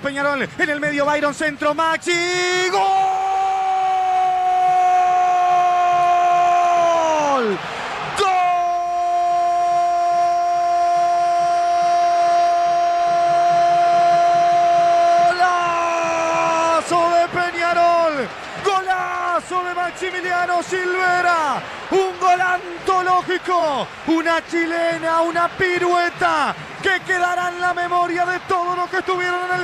Peñarol. En el medio Byron, centro Maxi. ¡Gol! ¡Golazo de Peñarol! ¡Golazo de Maximiliano Silvera! Un gol antológico, una chilena, una pirueta que quedará en la memoria de todos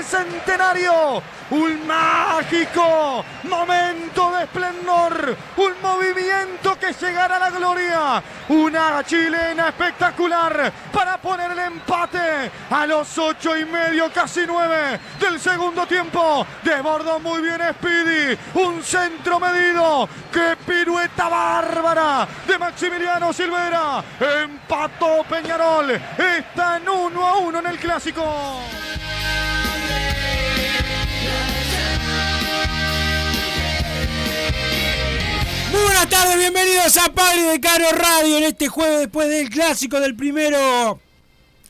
centenario. Un mágico momento de esplendor, un movimiento que llegará a la gloria. Una chilena espectacular para poner el empate a los ocho y medio, casi nueve del segundo tiempo. Desbordó muy bien Speedy, un centro medido. ¡Qué pirueta bárbara de Maximiliano Silvera! Empató Peñarol, está en uno a uno en el clásico. Buenas tardes, bienvenidos a Padre de Caro Radio en este jueves después del clásico del primero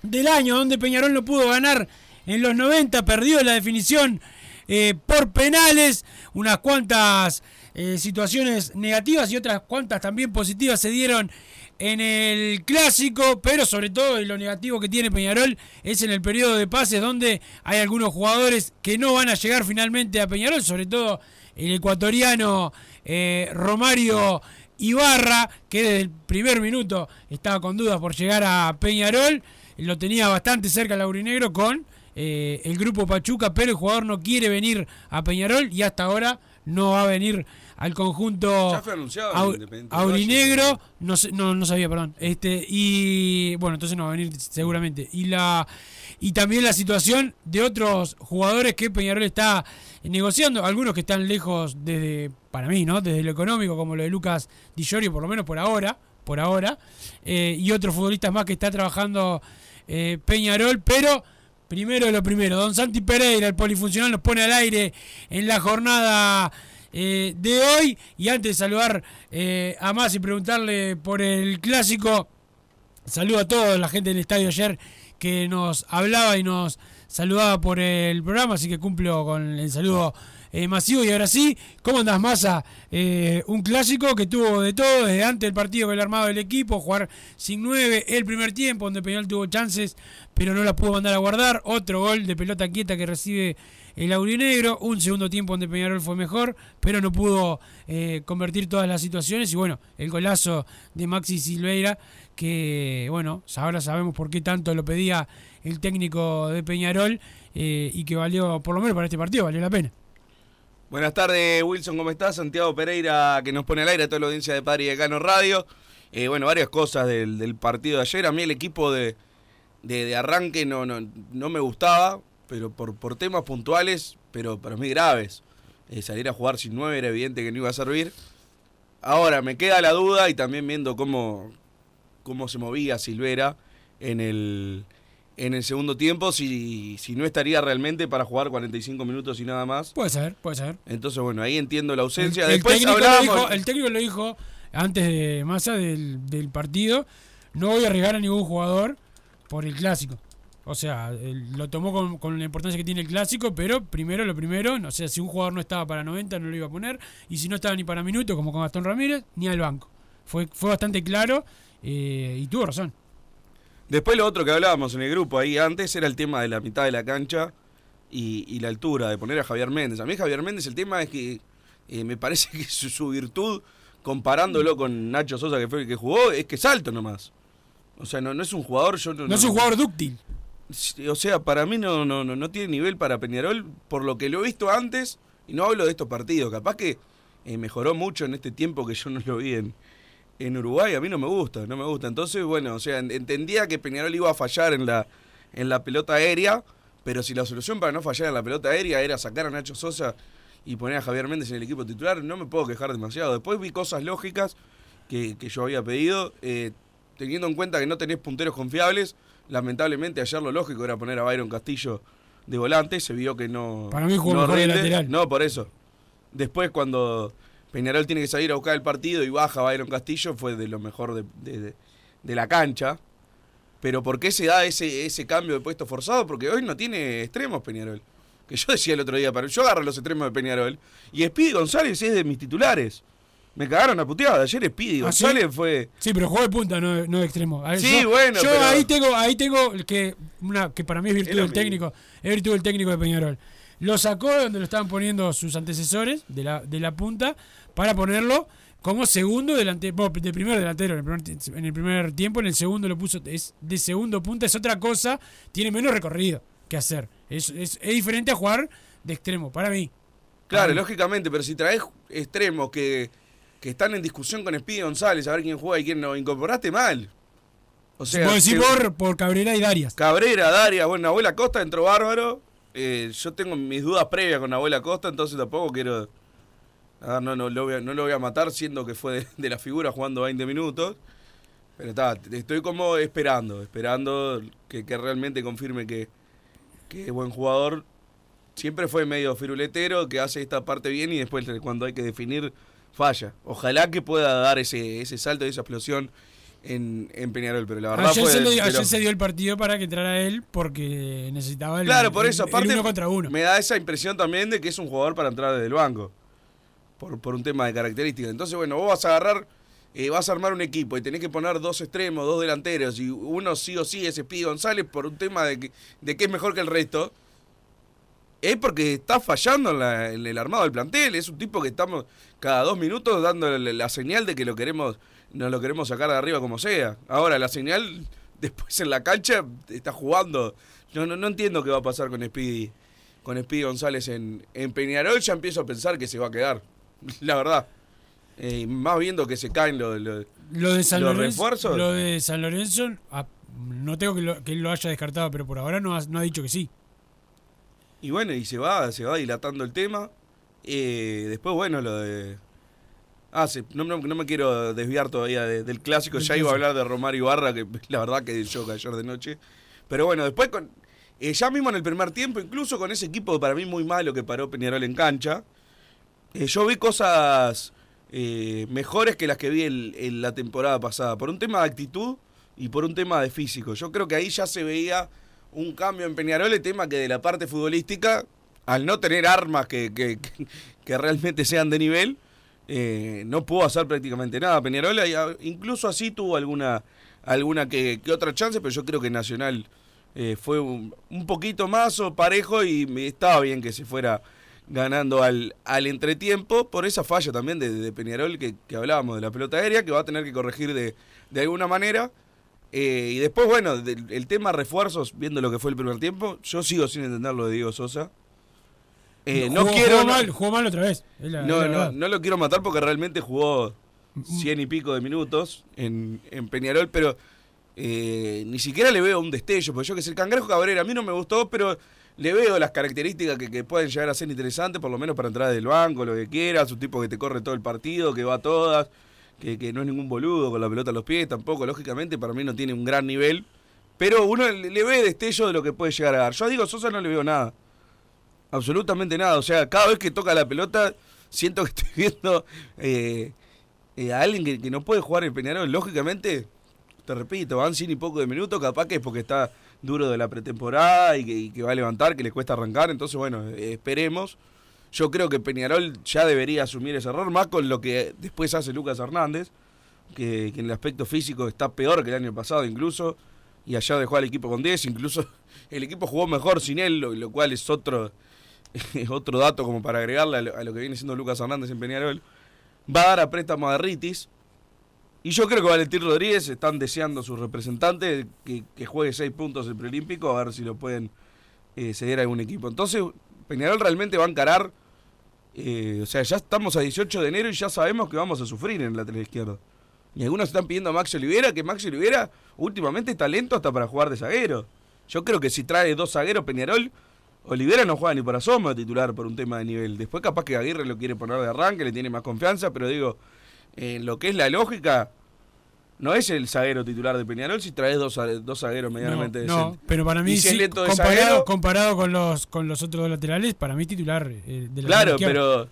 del año, donde Peñarol no pudo ganar en los 90, perdió la definición eh, por penales, unas cuantas eh, situaciones negativas y otras cuantas también positivas se dieron en el clásico, pero sobre todo y lo negativo que tiene Peñarol es en el periodo de pases donde hay algunos jugadores que no van a llegar finalmente a Peñarol, sobre todo el ecuatoriano eh, Romario Ibarra, que desde el primer minuto estaba con dudas por llegar a Peñarol, lo tenía bastante cerca el Laurinegro con eh, el grupo Pachuca, pero el jugador no quiere venir a Peñarol y hasta ahora no va a venir al conjunto Ya fue anunciado au- el Independiente aurinegro, no, no, no sabía, perdón. Este, y bueno, entonces no va a venir seguramente. Y la y también la situación de otros jugadores que Peñarol está negociando, algunos que están lejos desde, para mí, ¿no? Desde lo económico, como lo de Lucas Di Giorgio, por lo menos por ahora, por ahora, eh, y otros futbolistas más que está trabajando eh, Peñarol, pero primero lo primero, Don Santi Pereira, el polifuncional, nos pone al aire en la jornada eh, de hoy. Y antes de saludar eh, a más y preguntarle por el clásico, saludo a toda la gente del estadio ayer que nos hablaba y nos saludaba por el programa, así que cumplo con el saludo eh, masivo. Y ahora sí, ¿cómo andás, Massa? Un clásico que tuvo de todo, desde antes del partido con el armado del equipo, jugar sin nueve, el primer tiempo, donde Peñarol tuvo chances, pero no las pudo mandar a guardar. Otro gol de pelota quieta que recibe el aurinegro. Un segundo tiempo donde Peñarol fue mejor, pero no pudo eh, convertir todas las situaciones. Y bueno, el golazo de Maxi Silveira, que bueno, ahora sabemos por qué tanto lo pedía el técnico de Peñarol eh, y que valió, por lo menos para este partido, valió la pena. Buenas tardes, Wilson, ¿cómo estás? Santiago Pereira, que nos pone al aire a toda la audiencia de Padre y Decano Radio. Eh, bueno, varias cosas del, partido de ayer. A mí el equipo de, de, de arranque no, no me gustaba, pero por, por temas puntuales, pero para mí graves. Eh, salir a jugar sin nueve era evidente que no iba a servir. Ahora, me queda la duda y también viendo cómo, cómo se movía Silvera en el, en el segundo tiempo, si, si no estaría realmente para jugar 45 minutos y nada más. Puede ser, puede ser. Entonces, bueno, ahí entiendo la ausencia. El, Después técnico lo dijo, el técnico lo dijo antes de Massa del, del partido, no voy a arriesgar a ningún jugador por el clásico. O sea, lo tomó con, con la importancia que tiene el clásico, pero primero lo primero, o sea, si un jugador no estaba para 90 no lo iba a poner, y si no estaba ni para minutos, como con Gastón Ramírez, ni al banco. Fue, fue bastante claro eh, y tuvo razón. Después lo otro que hablábamos en el grupo ahí antes era el tema de la mitad de la cancha y, y la altura, de poner a Javier Méndez. A mí Javier Méndez el tema es que eh, me parece que su, su virtud, comparándolo con Nacho Sosa, que fue el que jugó, es que es alto nomás. O sea, no, no es un jugador... Yo No, es un jugador dúctil. O sea, para mí no, no, no, no tiene nivel para Peñarol, por lo que lo he visto antes, y no hablo de estos partidos, capaz que eh, mejoró mucho en este tiempo que yo no lo vi en, en Uruguay, a mí no me gusta, no me gusta. Entonces, bueno, o sea, en- entendía que Peñarol iba a fallar en la, en la pelota aérea, pero si la solución para no fallar en la pelota aérea era sacar a Nacho Sosa y poner a Javier Méndez en el equipo titular, no me puedo quejar demasiado. Después vi cosas lógicas que, que yo había pedido, eh, teniendo en cuenta que no tenés punteros confiables, lamentablemente ayer lo lógico era poner a Byron Castillo de volante, se vio que no... Para mí jugó no mejor de rinde. lateral. No, por eso. Después cuando Peñarol tiene que salir a buscar el partido y baja Byron Castillo, fue de lo mejor de, de- de- de la cancha. Pero ¿por qué se da ese, ese cambio de puesto forzado? Porque hoy no tiene extremos Peñarol. Que yo decía el otro día, pero yo agarro los extremos de Peñarol. Y Speedy González es de mis titulares. Me cagaron a puteada. Ayer Speedy ¿Ah, sí? González fue... Sí, pero jugó de punta, no, no de extremo. Ver, Sí, yo- bueno, Yo pero- ahí tengo, ahí tengo que una que para mí es virtud del técnico, es virtud del técnico de Peñarol. Lo sacó de donde lo estaban poniendo sus antecesores de la, de la punta para ponerlo como segundo delantero, bueno, de primer delantero en el primer, ti- en el primer tiempo, en el segundo lo puso es de segundo punta, es otra cosa, tiene menos recorrido que hacer. Es, es, es diferente a jugar de extremo, para mí. Claro, lógicamente, pero si traes extremos que, que están en discusión con Speedy González, a ver quién juega y quién no, incorporaste mal. O sea, decís te- por, por Cabrera y Darias. Cabrera, Daria, bueno, Abuela Costa entró bárbaro. Eh, yo tengo mis dudas previas con Abuela Costa, entonces tampoco quiero. a ver, no, no, lo voy a, no lo voy a matar siendo que fue de, de la figura jugando 20 minutos. Pero está, estoy como esperando, esperando que, que realmente confirme que, que es buen jugador. Siempre fue medio firuletero, que hace esta parte bien y después cuando hay que definir falla. Ojalá que pueda dar ese, ese salto y esa explosión en, en Peñarol, pero la verdad Ayer, fue se, ayer se dio el partido para que entrara él porque necesitaba el, Claro, por eso, el aparte uno contra uno. me da esa impresión también de que es un jugador para entrar desde el banco. Por, por un tema de características. Entonces, bueno, vos vas a agarrar, eh, vas a armar un equipo y tenés que poner dos extremos, dos delanteros, y uno sí o sí es Speedy González por un tema de que, de que es mejor que el resto. Es porque está fallando en, la- en el armado del plantel. Es un tipo que estamos cada dos minutos dando la, señal de que lo queremos, nos lo queremos sacar de arriba como sea. Ahora, la señal después en la cancha está jugando. Yo no, no entiendo qué va a pasar con Speedy, con Speedy González en, en Peñarol. Ya empiezo a pensar que se va a quedar. La verdad. Eh, más viendo que se caen los, los- Lo de San los Lorenzo, refuerzos. lo de San Lorenzo, ah, no tengo que, lo- que él lo haya descartado, pero por ahora no ha, no ha dicho que sí. Y bueno, y se va, se va dilatando el tema. Eh, después, bueno, lo de. Ah, no, no- no me quiero desviar todavía de- del clásico. Ya iba a hablar de Romario Ibarra, que la verdad que yo ayer de noche. Pero bueno, después con. eh, ya mismo en el primer tiempo, incluso con ese equipo para mí muy malo que paró Peñarol en cancha, eh, yo vi cosas mejores que las que vi el- en la temporada pasada. Por un tema de actitud y por un tema de físico. Yo creo que ahí ya se veía un cambio en Peñarol, el tema que de la parte futbolística al no tener armas que, que, que- realmente sean de nivel, eh, no pudo hacer prácticamente nada. Peñarol ah, incluso así tuvo alguna, alguna que, otra chance, pero yo creo que Nacional eh, fue un, poquito más o parejo y estaba bien que se fuera ganando al, al entretiempo por esa falla también de, de Peñarol que, que hablábamos de la pelota aérea, que va a tener que corregir de, de alguna manera. Eh, y después, bueno, del- el tema refuerzos, viendo lo que fue el primer tiempo, yo sigo sin entender lo de Diego Sosa. Eh, no Jugó- quiero. Jugó no- mal, jugó mal otra vez. la- no, no, no lo quiero matar porque realmente jugó cien y pico de minutos en, en Peñarol, pero eh, ni siquiera le veo un destello, porque yo que sé, el Cangrejo Cabrera a mí no me gustó, pero le veo las características que, que pueden llegar a ser interesantes, por lo menos para entrar del banco, lo que quieras, un tipo que te corre todo el partido, que va a todas, que, que no es ningún boludo con la pelota a los pies, tampoco, lógicamente, para mí no tiene un gran nivel, pero uno le, ve destello de lo que puede llegar a dar. Yo a Diego Sosa no le veo nada. Absolutamente nada. O sea, cada vez que toca la pelota, siento que estoy viendo eh, eh, a alguien que, que no puede jugar en Peñarol. Lógicamente, te repito, van cien y poco de minutos, capaz que es porque está duro de la pretemporada y que, que va a levantar, que le cuesta arrancar. Entonces, bueno, eh, esperemos. Yo creo que Peñarol ya debería asumir ese error, más con lo que después hace Lucas Hernández, que, en el aspecto físico está peor que el año pasado incluso, y allá dejó al equipo con 10, incluso el equipo jugó mejor sin él, lo, lo cual es otro, otro dato como para agregarle a lo, a que viene siendo Lucas Hernández en Peñarol. Va a dar a préstamo a Ritis, y yo creo que Valentín Rodríguez están deseando sus representantes que juegue seis puntos el preolímpico, a ver si lo pueden eh, ceder a algún equipo. Entonces, Peñarol realmente va a encarar, eh, o sea, ya estamos a 18 de enero y ya sabemos que vamos a sufrir en el lateral izquierdo. Y algunos están pidiendo a Maxi Olivera, que Maxi Olivera últimamente está lento hasta para jugar de zaguero. Yo creo que si trae dos zagueros Peñarol, Olivera no juega ni para sombra titular por un tema de nivel. Después capaz que Aguirre lo quiere poner de arranque, le tiene más confianza, pero digo, en lo que es la lógica, no es el zaguero titular de Peñarol si traes dos, dos zagueros medianamente No, no, decentes. pero para mí si sí, de comparado, zaguero, comparado con los con los otros dos laterales, para mí titular eh, de la Claro, pero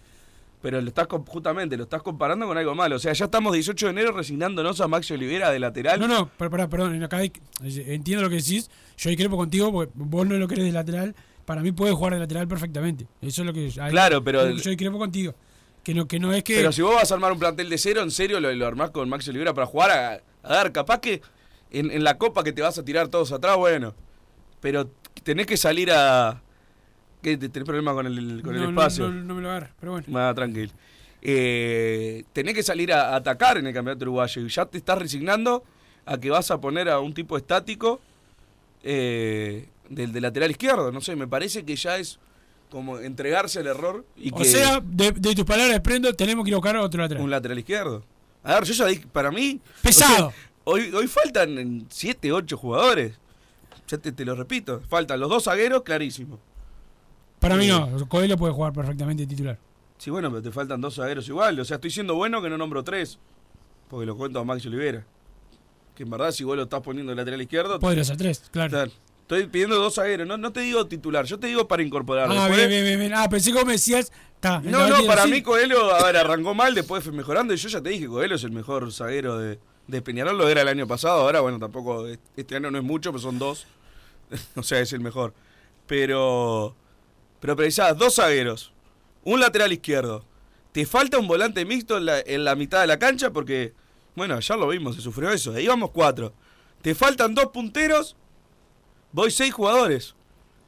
pero lo estás justamente lo estás comparando con algo malo. O sea, ya estamos 18 de enero resignándonos a Maxi Olivera de lateral. No, no, pero, pará, perdón, acá hay- entiendo lo que decís. Yo discrepo contigo porque vos no lo querés de lateral. Para mí puede jugar de lateral perfectamente. Eso es lo que. ahí- Claro, pero- Yo discrepo contigo. Que no, que no es que. Pero si vos vas a armar un plantel de cero, en serio lo, lo armás con Maxi Olivera para jugar a, a dar, capaz que en, en la copa que te vas a tirar todos atrás, bueno. Pero tenés que salir a. ¿Qué? te- ¿Tenés problema con el, con el no, espacio? No, no me lo agarro, pero bueno. Más tranquilo. Eh, tenés que salir a, a atacar en el campeonato uruguayo y ya te estás resignando a que vas a poner a un tipo estático eh, del de lateral izquierdo. No sé, me parece que ya es como entregarse al error y O que sea, de, de tus palabras desprendo, tenemos que ir a buscar otro lateral. un lateral izquierdo. A ver, yo ya dije, para mí. Pesado. o sea, hoy, hoy faltan 7, 8 jugadores. Ya te, te lo repito. Faltan los dos zagueros, clarísimo. Para mí Eh, no, Coelho puede jugar perfectamente titular. Sí, bueno, pero te faltan dos zagueros igual. O sea, estoy siendo bueno que no nombro tres. Porque lo cuento a Maxi Olivera. Que en verdad, si vos lo estás poniendo en lateral izquierdo. Podría ser tres, claro. Claro. Estoy pidiendo dos zagueros. No, no te digo titular, yo te digo para incorporar. Ah, Después- bien, bien, bien. Ah, pensé que me decías. ta, No, no, para mí Coelho, a ver, arrancó mal, después fue mejorando. Y yo ya te dije, Coelho es el mejor zaguero de, de Peñarol. Lo era el año pasado. Ahora, bueno, tampoco. Este año no es mucho, pero son dos. o sea, es el mejor. Pero. Pero precisás dos zagueros. Un lateral izquierdo. Te falta un volante mixto en la, en la mitad de la cancha porque. Bueno, ya lo vimos, se sufrió eso. Ahí vamos cuatro. Te faltan dos punteros. Voy seis jugadores.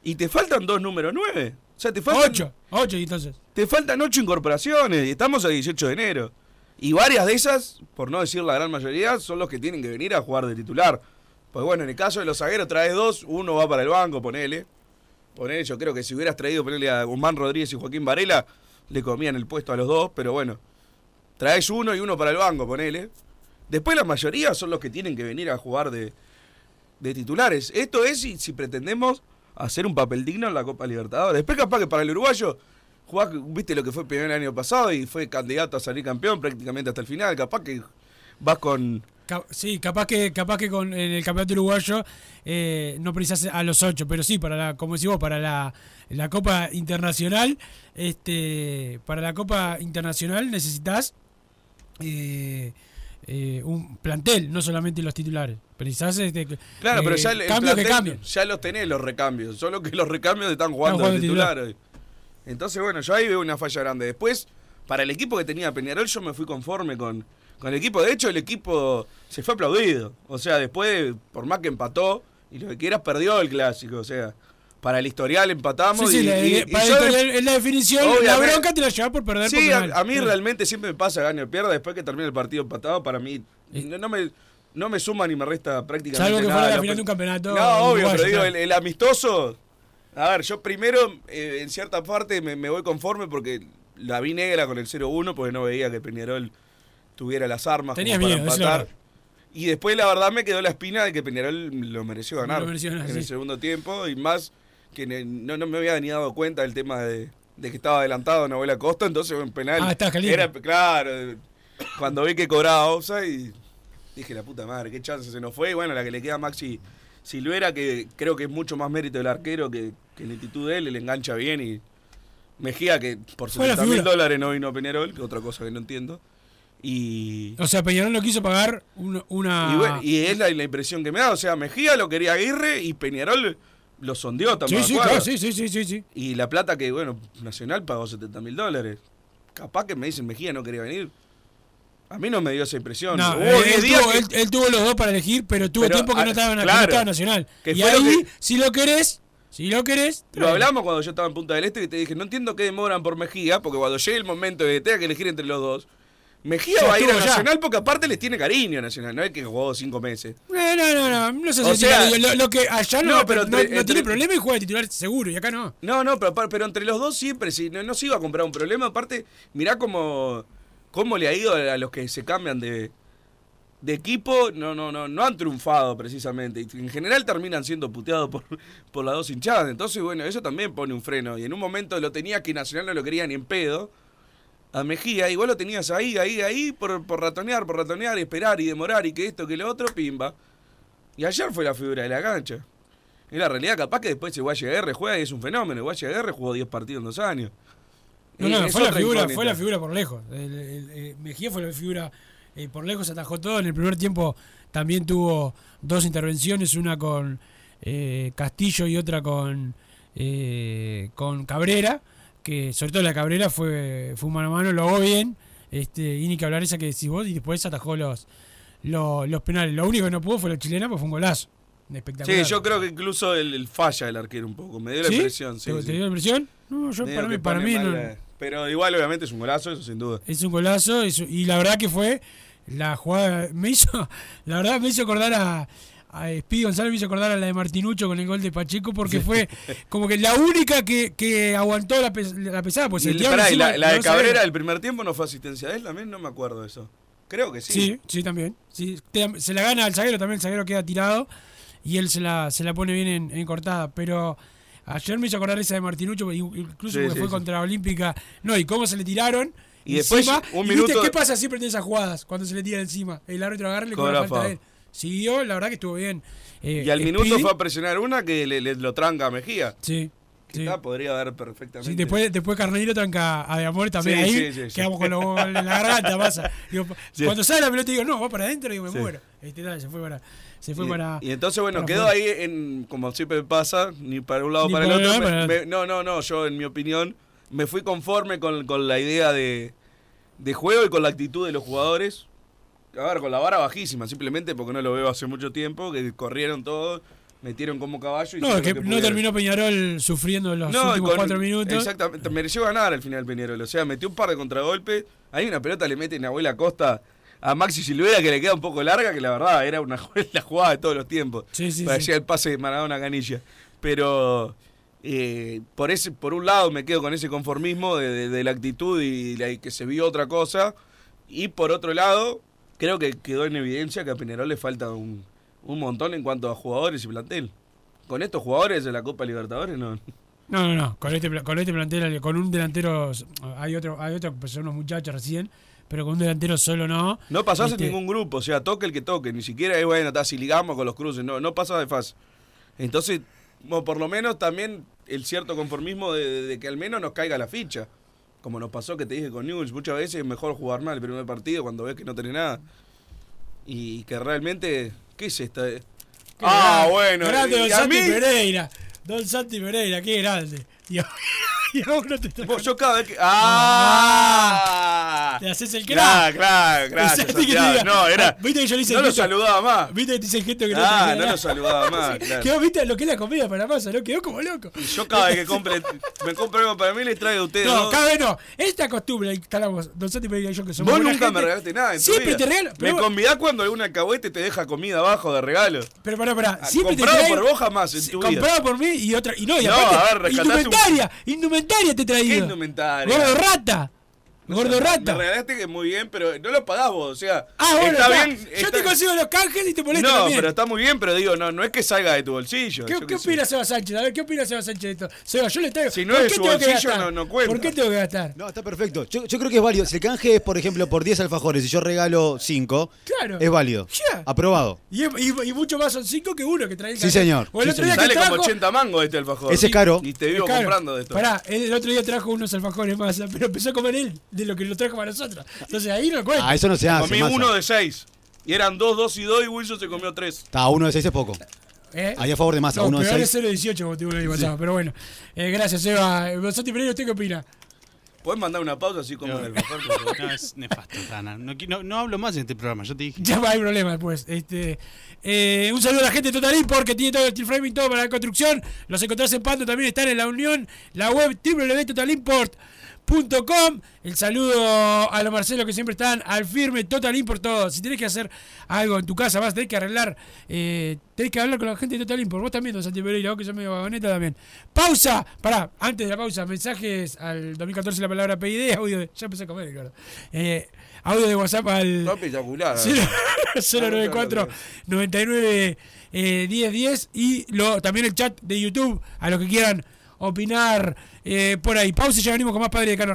Y te faltan dos números nueve. O sea, te faltan. Ocho, ocho entonces. Te faltan ocho incorporaciones y estamos a 18 de enero. Y varias de esas, por no decir la gran mayoría, son los que tienen que venir a jugar de titular. Pues bueno, en el caso de los zagueros traes dos, uno va para el banco, ponele. Ponele, yo creo que si hubieras traído ponele a Guzmán Rodríguez y Joaquín Varela, le comían el puesto a los dos, pero bueno. Traes uno y uno para el banco, ponele. Después la mayoría son los que tienen que venir a jugar de, de titulares. Esto es si, pretendemos hacer un papel digno en la Copa Libertadores. Después capaz que para el uruguayo, jugás, viste lo que fue el año pasado y fue candidato a salir campeón prácticamente hasta el final. Capaz que vas con... Sí, capaz que, capaz que con el campeonato uruguayo eh, no precisas a los ocho, pero sí, para la, como decimos, para la, la Copa Internacional, este, para la Copa Internacional necesitas eh, eh, un plantel, no solamente los titulares. Precisás este, Claro, eh, pero ya el, el cambios que plantel cambien. ya los tenés los recambios. Solo que los recambios están jugando jugando de titular. Entonces, bueno, yo ahí veo una falla grande. Después, para el equipo que tenía Peñarol, yo me fui conforme con, con el equipo. De hecho, el equipo se fue aplaudido. O sea, después, por más que empató, y lo que quieras, perdió el clásico. O sea, para el historial empatamos. Sí, sí, y, la- y- y para yo el de- la definición, la bronca te la lleva por perder Sí, a, a mí Claro. realmente siempre me pasa gane o pierda después que termina el partido empatado. Para mí, no, no me, no me suma ni me resta prácticamente Salvo que nada. fuera la final de un campeonato No, obvio, pero digo, el, el amistoso. A ver, yo primero, eh, en cierta parte, me, me voy conforme porque la vi negra con el 0-1 porque no veía que Peñarol tuviera las armas Tenías como para miedo, es empatar. Y después, la verdad, me quedó la espina de que Peñarol lo mereció ganar Lo mereció ganar, en sí. el segundo tiempo. Y más que no, no me había ni dado cuenta del tema de, de que estaba adelantado Nahuel Acosta. Entonces, en penal. Ah, estabas caliente. Era, claro, cuando vi que cobraba offside, dije, la puta madre, qué chance se nos fue. Y bueno, la que le queda a Maxi Silvera, que creo que es mucho más mérito del arquero que, que la actitud de él, le engancha bien y Mejía, que por Fue la 70 mil dólares no vino a Peñarol, que otra cosa que no entiendo. Y, O sea, Peñarol no quiso pagar un- una. y, bueno, y es la, la impresión que me da. O sea, Mejía lo quería Aguirre y Peñarol lo sondeó también. sí, sí, claro, sí, sí, sí, sí, sí. Y la plata que, bueno, Nacional pagó 70 mil dólares. Capaz que me dicen Mejía no quería venir. A mí no me dio esa impresión. No, él, 10 él días tuvo, que- él- él tuvo los dos para elegir, pero tuvo Pero, tiempo que ah, no estaba, que no claro. estaba Nacional. Que y lo ahí, si lo querés, si lo querés. Lo hablamos cuando yo estaba en Punta del Este, que te dije, no entiendo qué demoran por Mejía, porque cuando llegue el momento de que tenga que elegir entre los dos, Mejía Ya va a ir a ya. Nacional porque aparte les tiene cariño a Nacional, no es que jugó cinco meses. Eh, no, no, no, no sé O si sea- tiene- lo, lo que allá no, No, pero no, entre- no entre- tiene problema y juega de titular seguro, y acá no. No, no, pero, pero entre los dos siempre, si no, no se iba a comprar un problema. Aparte, mirá cómo, cómo le ha ido a los que se cambian de, de equipo. No, no, no, no han triunfado precisamente. Y en general terminan siendo puteados por, por las dos hinchadas. Entonces, bueno, eso también pone un freno. Y en un momento lo tenía que Nacional no lo quería ni en pedo. A Mejía, igual lo tenías ahí, ahí, ahí, por, por ratonear, por ratonear, y esperar y demorar y que esto, que lo otro, pimba. Y ayer fue la figura de la cancha. Y la realidad, capaz que después el R juega y es un fenómeno. El R jugó 10 partidos en dos años. No, no, fue la, figura, fue la figura por lejos. El- el- el- Mejía fue la figura eh, por lejos, atajó todo. En el primer tiempo también tuvo dos intervenciones, una con eh, Castillo y otra con, eh, con Cabrera, que sobre todo la Cabrera fue, fue un mano a mano, lo hago bien. Este, y ni que hablar esa que decís vos, y después atajó los, los, los penales. Lo único que no pudo fue la chilena, pues fue un golazo. Espectacular. Sí, yo creo que incluso el, el falla del arquero un poco. Me dio la ¿Sí? impresión. Sí, ¿Te, sí. te dio la impresión? No, yo para mí, para mí no- la- Pero igual, obviamente, es un golazo, eso sin duda. Es un golazo es- y la verdad que fue la jugada me hizo la verdad me hizo acordar a Speedy González me hizo acordar a la de Martinucho con el gol de Pacheco porque fue como que la única que, que aguantó la, pes- la pesada pues Y el pará, y la, la de no. Cabrera del primer tiempo no fue asistencia de él también, no me acuerdo de eso. Creo que sí. sí sí también sí, Te- se la gana al zaguero también el zaguero queda tirado y él se la se la pone bien en, en cortada pero ayer me hizo acordar esa de Martinucho incluso Sí, porque sí, fue contra Olímpica no y cómo se le tiraron Y después, encima, un y viste, minuto- ¿Qué pasa siempre en esas jugadas cuando se le tira encima? El árbitro agarra y le cobra falta a él. Siguió, la verdad que estuvo bien. Eh, Y al Speedy, minuto fue a presionar una que le, le- lo tranca a Mejía. Sí. sí. Quizá podría haber perfectamente. Sí, después, después Carneiro tranca a De Amor también Sí, ahí. sí, quedamos con los en la garganta, pasa. Digo. Cuando sale la pelota digo, no, va para adentro, digo, me muero. Este, se fue para. Se fue y, para. y entonces, bueno, quedó ahí en, como siempre pasa, ni para un lado Ni para el otro. me- me- no, no, no, yo en mi opinión me fui conforme con, con la idea de, de juego y con la actitud de los jugadores. A ver, con la vara bajísima, simplemente porque no lo veo hace mucho tiempo, que corrieron todos, metieron como caballo y No, que lo no terminó Peñarol sufriendo los No, últimos con- cuatro minutos. Exactamente, mereció ganar al final Peñarol. O sea, metió un par de contragolpes. Ahí una pelota le mete en Abuela Costa a Maxi Silvera que le queda un poco larga, que la verdad era una la jugada de todos los tiempos. Sí, sí, Parecía sí. el pase de Maradona Canilla. Pero eh, por ese por un lado me quedo con ese conformismo de, de- de la actitud y, la- y que se vio otra cosa. Y por otro lado, creo que quedó en evidencia que a Peñarol le falta un, un montón en cuanto a jugadores y plantel. Con estos jugadores de la Copa Libertadores no. No, no, no. Con este, con este plantel, con un delantero. Hay otro, hay otro que son unos muchachos recién, pero con un delantero solo no. No pasás Este, en ningún grupo, o sea, toque el que toque, ni siquiera es bueno, está, si ligamos con los cruces, no, no pasa de fase. Entonces, bueno, por lo menos también el cierto conformismo de, de- de que al menos nos caiga la ficha. Como nos pasó que te dije con News, muchas veces es mejor jugar mal el primer partido cuando ves que no tenés nada. Y que realmente, ¿qué es esta? qué Ah, grande, bueno, Grande y Don Santi mí- Pereira. Don Santi Pereira, qué grande. Y a vos no te está yo cada vez que. ¡Ah! Te haces el crack. claro, gracias. Diga- No, era. Viste que yo le hice no el lo gesto. saludaba más. Viste que te hice el gesto que no Ah, te no lo saludaba más. claro. Quedó, viste lo que es la comida para masa, ¿no? Quedó como loco. Y yo cada vez que compre, me compro algo para mí, les traigo a ustedes. No, cada vez no. Esta costumbre, instalamos, Don Santi Pereira y yo que somos Vos nunca gente, me regalaste nada. en tu Siempre vida. te regalo. Me convidás cuando algún alcahuete te deja comida abajo de regalo. pero pará, pará. Ah, Siempre te comprado traigo. por vos jamás en tu vida. Comprado por mí y otra. Y no, y No, aparte. a ver, un- indumentaria. Indumentaria te he traído. ¿Qué indumentaria? Gordo rata. Gordo rata. Me regalaste que muy bien, pero no lo pagás vos, o sea. Ah, bueno, está está. bien. Yo te consigo los canjes y te molesto No, también. pero está muy bien, pero digo, no, no es que salga de tu bolsillo. ¿Qué, opina Seba Sánchez? A ver, ¿qué opina Seba Sánchez de esto? Seba, yo le traigo. Si no ¿Por es qué su tengo que bolsillo, gastar? no- no cuenta. ¿Por qué tengo que gastar? No, está perfecto. Yo, yo creo que es válido. Si el canje es, por ejemplo, por 10 alfajores y yo regalo 5, Claro. es válido. Ya. Aprobado. Y, y- y mucho más son cinco que uno que trae el Sí, señor. O el Sí, otro día señor. que Sale trajo, como 80 mangos este alfajor. Ese es caro. Y te vivo comprando de esto. Pará, el otro día trajo unos alfajores más, pero empezó a comer él de lo que lo trajo para nosotros. Entonces ahí no cuenta. Ah, eso no se hace. Comí masa. uno de 6. Y eran 2, 2 y 2 y Wilson se comió 3. Está, uno de 6 es poco. ¿Eh? Ahí a favor de masa, No, uno de seis. es 0.18 como tuvo el año pasado, pero bueno. Eh, gracias, Eva. Santi Pereira, ¿usted qué opina? ¿Puedes mandar una pausa así como el favor? No, es nefasto, Tana. No, qui- no, no hablo más en este programa, yo te dije. Ya va, hay problema después. Este, eh, un saludo a la gente de Total Import que tiene todo el steel framing, todo para la construcción. Los encontrás en Pando, también están en la Unión, la web www.totalimport.com. El saludo a los Marcelos que siempre están al firme, Total Import, todo. Si tenés que hacer algo en tu casa, vas a tener que arreglar, eh, tenés que hablar con la gente de Total Import. Vos también, don Santi Pereira, vos que sos medio vagoneta también. Pausa, pará, antes de la pausa, mensajes al 2014 la palabra PID, audio de, ya empecé a comer, claro. Eh, audio de WhatsApp al espectacular. Cero- 094 99 eh, 10 10 y lo, también el chat de YouTube a los que quieran opinar eh, por ahí. Pausa y ya venimos con más Padre de Cano.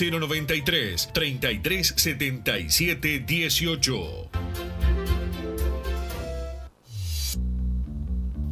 093 3377 18.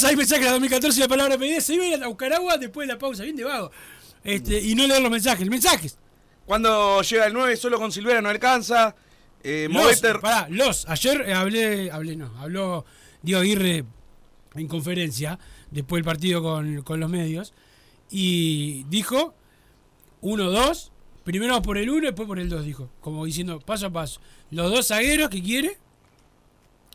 Más hay mensajes de 2014 y la palabra PID. Se iba a ir a buscar agua después de la pausa, bien de vago. Este, y no leer los mensajes. Mensajes. Cuando llega el 9, solo con Silvera no alcanza. Eh, Los, Moveter- pará, los, ayer eh, hablé, hablé no, habló Diego Aguirre en conferencia, después del partido con, con los medios, y dijo 1-2, primero por el 1 después por el 2, dijo, como diciendo paso a paso. Los dos zagueros que quiere,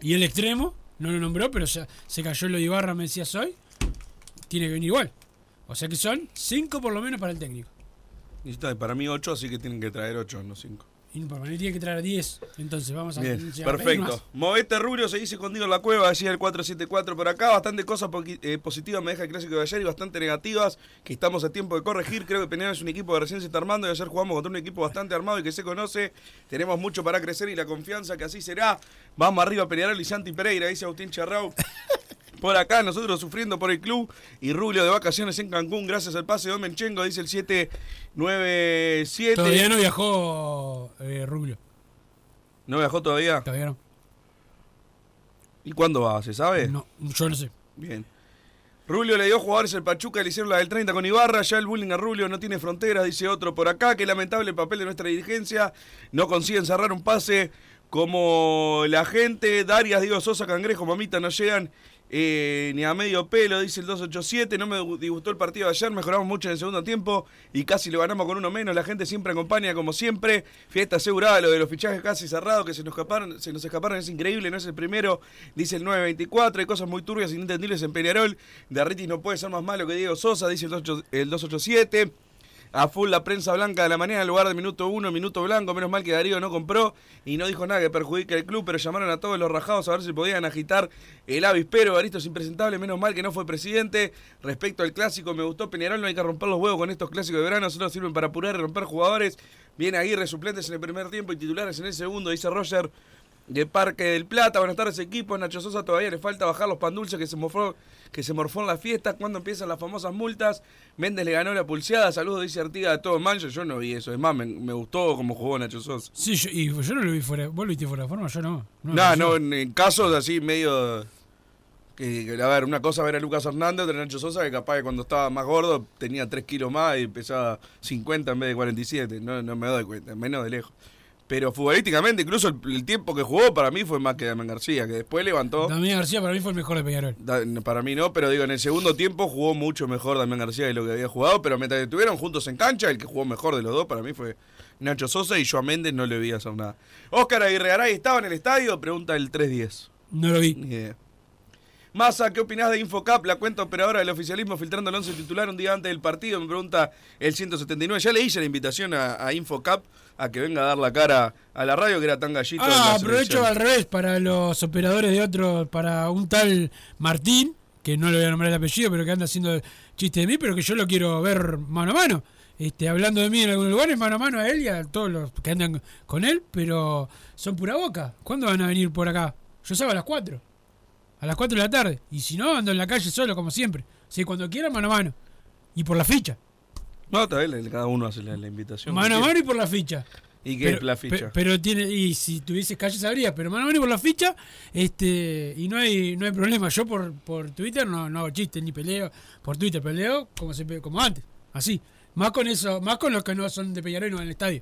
y el extremo, no lo nombró, pero ya se cayó lo de Ibarra, me decía hoy, tiene que venir igual. O sea que son 5 por lo menos para el técnico. Necesita para mí 8, así que tienen que traer 8, no 5. Y para mí tiene que traer 10, entonces vamos a... Bien, perfecto. Movete Rubio se dice escondido en la cueva, decía el 474 por acá. Bastante cosas eh, positivas me deja el clásico de ayer y bastante negativas que estamos a tiempo de corregir. Creo que Peñarol es un equipo que recién se está armando y ayer jugamos contra un equipo bastante armado y que se conoce. Tenemos mucho para crecer y la confianza que así será. Vamos arriba Peñarol y Santi Pereira, dice Agustín Charrau. Por acá, nosotros sufriendo por el club y Rubio de vacaciones en Cancún, gracias al pase de Omenchengo, dice el 797. Todavía no viajó eh, Rubio. ¿No viajó todavía? Todavía no. ¿Y cuándo va? ¿Se sabe? No, yo no sé. Bien. Rubio le dio jugadores al Pachuca, le hicieron la del 30 con Ibarra, ya el bullying a Rubio no tiene fronteras, dice otro por acá, qué lamentable el papel de nuestra dirigencia, no consiguen cerrar un pase como la gente, Darias, Diego Sosa, Cangrejo, Mamita no llegan eh, ni a medio pelo, dice el 287, no me disgustó el partido de ayer, mejoramos mucho en el segundo tiempo y casi lo ganamos con uno menos, la gente siempre acompaña como siempre, fiesta asegurada, lo de los fichajes casi cerrados que se nos escaparon, se nos escaparon es increíble, no es el primero, dice el 924, hay cosas muy turbias inentendibles en Peñarol, Darritis no puede ser más malo que Diego Sosa, dice el, 28 el 287. A full la prensa blanca de la mañana en lugar de minuto uno, minuto blanco. Menos mal que Darío no compró y no dijo nada que perjudique al club, pero llamaron a todos los rajados a ver si podían agitar el avispero. Baristo es impresentable, menos mal que no fue presidente. Respecto al clásico, me gustó Peñarol, no hay que romper los huevos con estos clásicos de verano, solo sirven para apurar y romper jugadores. Viene Aguirre, suplentes en el primer tiempo y titulares en el segundo, dice Roger de Parque del Plata. Buenas tardes, equipo. Nacho Sosa todavía le falta bajar los pan dulces que se morfó, que se morfó en la fiesta. ¿Cuándo empiezan las famosas multas? Méndez le ganó la pulseada. Saludos, dice Artiga de todo mal. Yo, no vi eso. Es más, me, me gustó cómo jugó Nacho Sosa. Sí, yo, y yo no lo vi fuera. ¿Vos lo viste fuera de forma? Yo no. No, no, no, en, en casos así medio. Que, a ver, una cosa ver a Lucas Hernández, otra a Nacho Sosa, que capaz que cuando estaba más gordo tenía 3 kilos más y pesaba 50 en vez de 47. No, no me doy cuenta, menos de lejos. Pero futbolísticamente, incluso el, el tiempo que jugó para mí fue más que Damián García, que después levantó. Damián García para mí fue el mejor de Peñarol. Da- Para mí no, pero digo, en el segundo tiempo jugó mucho mejor Damián García de lo que había jugado, pero mientras estuvieron juntos en cancha, el que jugó mejor de los dos para mí fue Nacho Sosa y yo a Méndez no le vi hacer nada. Oscar Aguirre Garay estaba en el estadio, pregunta el 310. No lo vi. Ni idea. Massa, ¿qué opinás de Infocap, la cuenta operadora del oficialismo filtrando el 11 titular un día antes del partido? Me pregunta el 179. Ya le hice la invitación a, a Infocap a que venga a dar la cara a la radio, que era tan gallito. Ah, aprovecho al revés para los operadores de otro, para un tal Martín, que no le voy a nombrar el apellido, pero que anda haciendo chiste de mí, pero que yo lo quiero ver mano a mano. Este, hablando de mí en algunos lugares, mano a mano a él y a todos los que andan con él, pero son pura boca. ¿Cuándo van a venir por acá? Yo salgo a las 4. A las 4 de la tarde. Y si no, ando en la calle solo, como siempre. Si cuando quiera, mano a mano. Y por la ficha. No, está bien, cada uno hace la, la invitación. Mano a mano y por la ficha. ¿Y qué Pero- es la ficha? pe- Pero tiene, y si tuvieses calle sabrías, pero mano a mano y por la ficha, este, y no hay, no hay problema. Yo por, por Twitter no, no hago chistes ni peleo, por Twitter peleo como se como antes, así. Más con eso, más con los que no son de Peñarol y no en el estadio.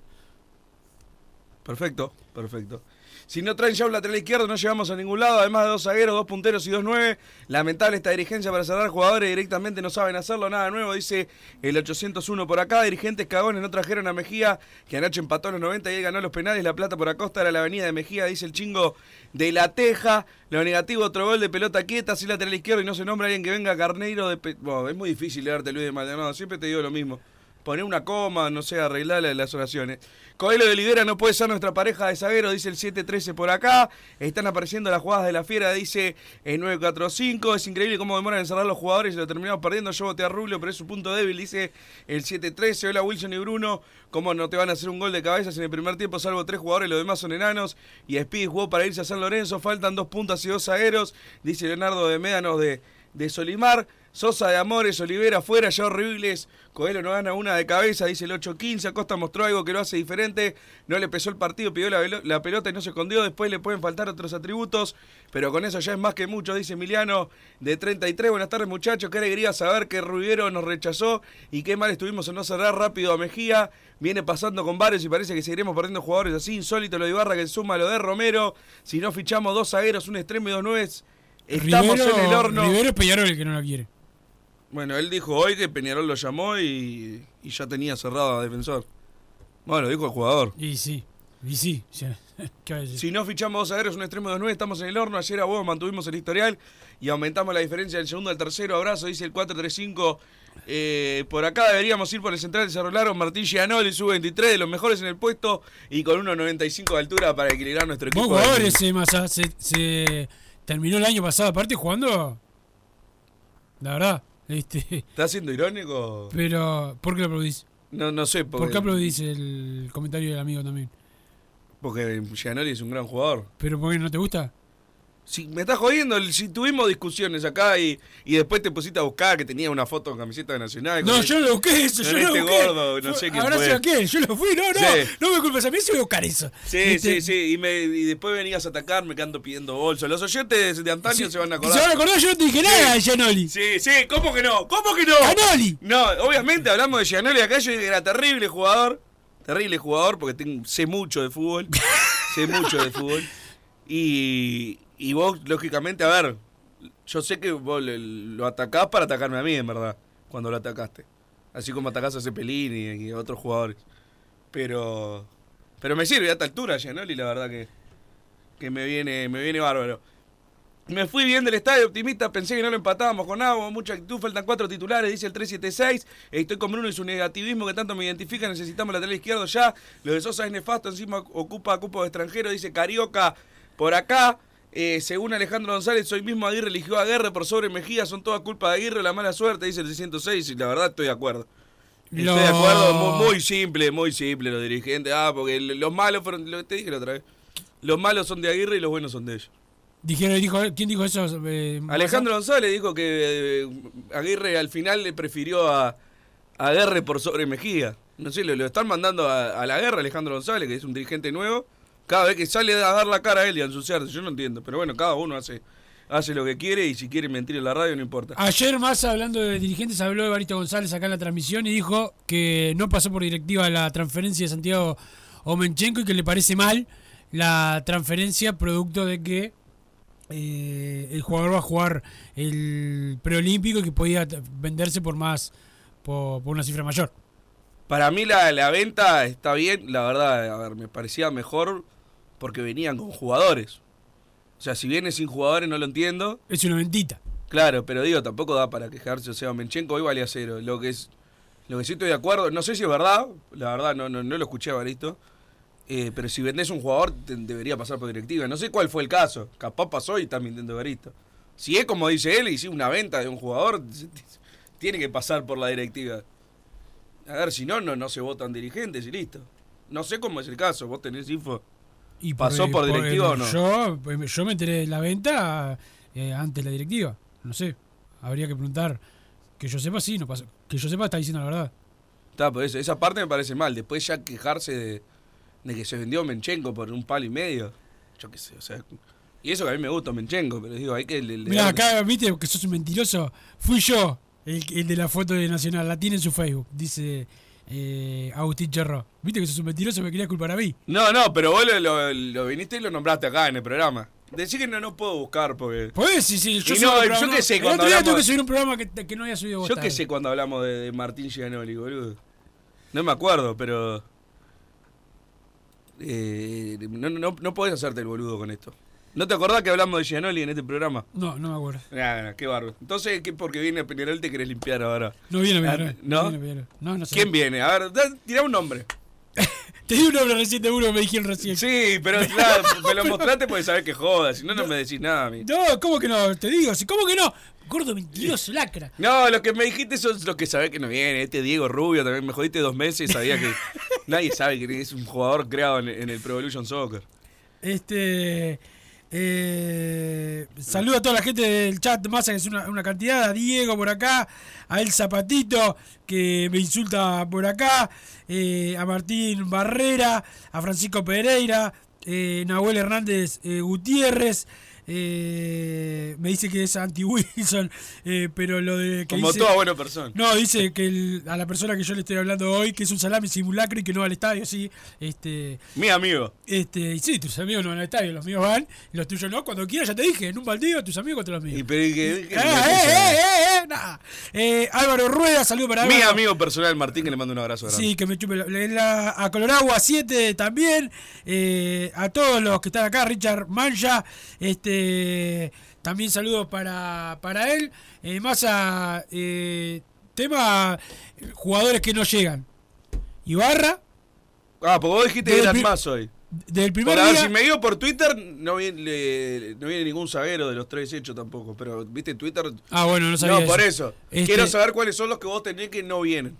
Perfecto, perfecto. Si no traen ya un lateral izquierdo, no llegamos a ningún lado. Además de dos zagueros, dos punteros y dos nueve. Lamentable esta dirigencia para cerrar jugadores directamente no saben hacerlo. Nada nuevo, dice el 801 por acá. Dirigentes cagones no trajeron a Mejía, que anoche empató los 90 y él ganó los penales. La plata por Acosta era la avenida de Mejía, dice el chingo de la Teja. Lo negativo, otro gol de pelota quieta, sin lateral izquierdo y no se nombra alguien que venga Carneiro de. es muy difícil leerte Luis de Maldonado. Siempre te digo lo mismo. Poner una coma, no sé, arreglar la- las oraciones. Coelho de Libera no puede ser nuestra pareja de zaguero, dice el 713 por acá. Están apareciendo las jugadas de la fiera, dice el 945. Es increíble cómo demoran en cerrar los jugadores y lo terminamos perdiendo. Yo voté a Rubio, pero es su punto débil, dice el 713. Hola Wilson y Bruno. ¿Cómo no te van a hacer un gol de cabeza si en el primer tiempo salvo tres jugadores, los demás son enanos? Y Speedy jugó para irse a San Lorenzo. Faltan dos puntas y dos zagueros, dice Leonardo de Médanos de, de Solimar. Sosa de Amores, Olivera fuera, ya horribles. Coelho no gana una de cabeza, dice el 8-15. Acosta mostró algo que lo hace diferente. No le pesó el partido, pidió la, la pelota y no se escondió. Después le pueden faltar otros atributos, pero con eso ya es más que mucho, dice Emiliano de 33. Buenas tardes, muchachos. Qué alegría saber que Rubiero nos rechazó y qué mal estuvimos en no cerrar rápido a Mejía. Viene pasando con varios y parece que seguiremos perdiendo jugadores así. Insólito lo de Ibarra que suma lo de Romero. Si no fichamos dos zagueros, un extremo y dos nueves, estamos Rivero- en el horno. Rivero es Peñarol el que no la quiere. Bueno, él dijo hoy que Peñarol lo llamó y, y ya tenía cerrado a defensor. Bueno, lo dijo el jugador. Y sí, y sí. Si no fichamos dos zagueros, un extremo de nueve, estamos en el horno. Ayer a vos mantuvimos el historial y aumentamos la diferencia del segundo al tercero. Abrazo, dice el 435. Eh, por acá deberíamos ir por el central de Cerro Largo, Martín Gianoli, sub-23, de los mejores en el puesto y con 1.95 de altura para equilibrar nuestro Vos equipo. jugadores, eh, Massa, se, se terminó el año pasado aparte jugando. La verdad. Este, ¿Estás siendo irónico? pero, ¿por qué lo aplaudís? No, no sé. ¿Por Porque, qué aplaudís el comentario del amigo también? Porque Gianoli es un gran jugador. ¿Pero por qué no te gusta? Si me estás jodiendo, si tuvimos discusiones acá y, y después te pusiste a buscar que tenía una foto con camiseta de Nacional. No, yo lo busqué eso, yo no este lo busqué. gordo, no sé quién Ahora fue. sé a quién, yo lo fui, no, no, Sí. no me culpes a mí, si voy a buscar eso. Sí, Este, sí, sí, y, me, y después venías a atacarme que ando pidiendo bolso. Los oyentes de antaño Sí, se van a se acordar. van a acordar, yo no te dije nada de Gianoli. Sí, sí, ¿cómo que no? ¿Cómo que no? Gianoli. No, obviamente hablamos de Gianoli acá, yo era terrible jugador. Terrible jugador porque tengo- sé mucho de fútbol. sé mucho de fútbol. Y, y vos, lógicamente, a ver, yo sé que vos le- lo atacás para atacarme a mí, en verdad, cuando lo atacaste. Así como atacás a Cepelini y, a otros jugadores. Pero pero me sirve a esta altura, Gianoli, la verdad que, que me viene me viene bárbaro. Me fui bien del estadio optimista, pensé que no lo empatábamos con agua, mucha actitud, faltan cuatro titulares, dice el 376. Estoy con Bruno y su negativismo que tanto me identifica, necesitamos lateral izquierdo ya. Lo de Sosa es nefasto, encima ocupa cupo de extranjero, dice Carioca por acá. Eh, según Alejandro González, hoy mismo Aguirre eligió a Aguirre por sobre Mejía, son toda culpa de Aguirre, la mala suerte, dice el 606, y la verdad estoy de acuerdo. Estoy de acuerdo, muy, muy simple, muy simple los dirigentes. Ah, porque los malos fueron, lo que te dije la otra vez. Los malos son de Aguirre y los buenos son de ellos. Dijeron, dijo, ¿quién dijo eso? Eh, Alejandro González dijo que eh, Aguirre al final le prefirió a, a Aguirre por sobre Mejía. No sé, lo, lo están mandando a, a la guerra Alejandro González, que es un dirigente nuevo. Cada vez que sale a dar la cara a él y a ensuciarse, yo no entiendo. Pero bueno, cada uno hace, hace lo que quiere y si quiere mentir en la radio no importa. Ayer Massa, hablando de dirigentes, habló de Barito González acá en la transmisión y dijo que no pasó por directiva la transferencia de Santiago Omenchenko y que le parece mal la transferencia producto de que eh, el jugador va a jugar el preolímpico y que podía venderse por más, por una cifra mayor. Para mí la, la venta está bien, la verdad, a ver, me parecía mejor porque venían con jugadores. O sea, si viene sin jugadores no lo entiendo. Es una ventita. Claro, pero digo, tampoco da para quejarse. O sea, Menchenko hoy valía cero. Lo que es, lo que sí estoy de acuerdo, no sé si es verdad, la verdad no, no, no lo escuché a Baristo. eh, pero si vendés un jugador, te- debería pasar por directiva. No sé cuál fue el caso. Capaz pasó y está mintiendo Baristo. Si es como dice él y si una venta de un jugador, tiene que pasar por la directiva. A ver, si no, no, no se votan dirigentes y listo. No sé cómo es el caso, vos tenés info. Y ¿Pasó por directiva o no? Yo, yo me enteré de la venta eh, antes de la directiva. No sé. Habría que preguntar. Que yo sepa, sí, no pasó. Que yo sepa, está diciendo la verdad. Está, por eso, esa parte me parece mal. Después ya quejarse de, de que se vendió Menchenko por un palo y medio. Yo qué sé, o sea. Y eso que a mí me gusta Menchenko, pero digo, hay que. le- le Mira, dar- acá, viste que sos un mentiroso. Fui yo el, el de la foto de Nacional. La tiene en su Facebook. Dice eh, Agustín Cherro. Viste que sos un mentiroso, me querías culpar a mí. No, no, pero vos lo, lo- lo viniste y lo nombraste acá en el programa. Decí que no, no puedo buscar porque. Pues sí, sí, yo Y no, yo qué sé, El cuando otro día hablamos- que subir un programa que, que no había subido vos. Yo qué sé cuando hablamos de, de Martín Gianoli, boludo. No me acuerdo, pero. Eh, no, no, no podés hacerte el boludo con esto. ¿No te acordás que hablamos de Gianoli en este programa? No, no me acuerdo. Qué bárbaro. Entonces, ¿qué porque viene Peñarol te querés limpiar ahora? No viene Ah, Peñarol, ¿No? no viene. No, no sé. ¿Quién viene? A ver, tirá un nombre. Te di un nombre recién de uno que me dijeron recién. Sí, pero claro, me lo mostraste porque sabés que jodas, si no, no me decís nada a mí. No, ¿cómo que no? Te digo, sí, ¿cómo que no? Gordo mentiroso, lacra. No, lo que me dijiste son los que sabés que no viene. Este Diego Rubio también me jodiste dos meses y sabía que nadie sabe que es un jugador creado en, en el Pro Evolution Soccer. Este. Eh, saludo a toda la gente del chat, Massa, que es una, una cantidad, a Diego por acá, a El Zapatito, que me insulta por acá, eh, a Martín Barrera, a Francisco Pereira, eh, Nahuel Hernández eh, Gutiérrez, eh, me dice que es anti-Wilson, eh, pero lo de que Como dice- toda buena persona. No, dice que el- a la persona que yo le estoy hablando hoy, que es un salami simulacro y que no va al estadio, sí, este... Mi amigo. Este, y sí, tus amigos no van al estadio, los míos van, y los tuyos no. Cuando quieras, ya te dije, en un baldío, tus amigos contra los míos. Y pero y que- que- eh, nah. Álvaro Rueda, saludo para Mi Álvaro. amigo personal Martín que le mando un abrazo grande. Sí, que me chupe la, la- a Colorado a 7 también. eh, a todos los que están acá, Richard Mancha. Este, también saludos para, para él. Eh, más a eh, tema eh, jugadores que no llegan. Ibarra. Ah, porque vos dijiste que eran más hoy. Del primer Por, a ver, día. si me digo por Twitter, no viene, le- no viene ningún zaguero de los tres hechos tampoco. Pero, ¿viste Twitter? Ah, bueno, no sabía No, por eso. eso. Este- Quiero saber cuáles son los que vos tenés que no vienen.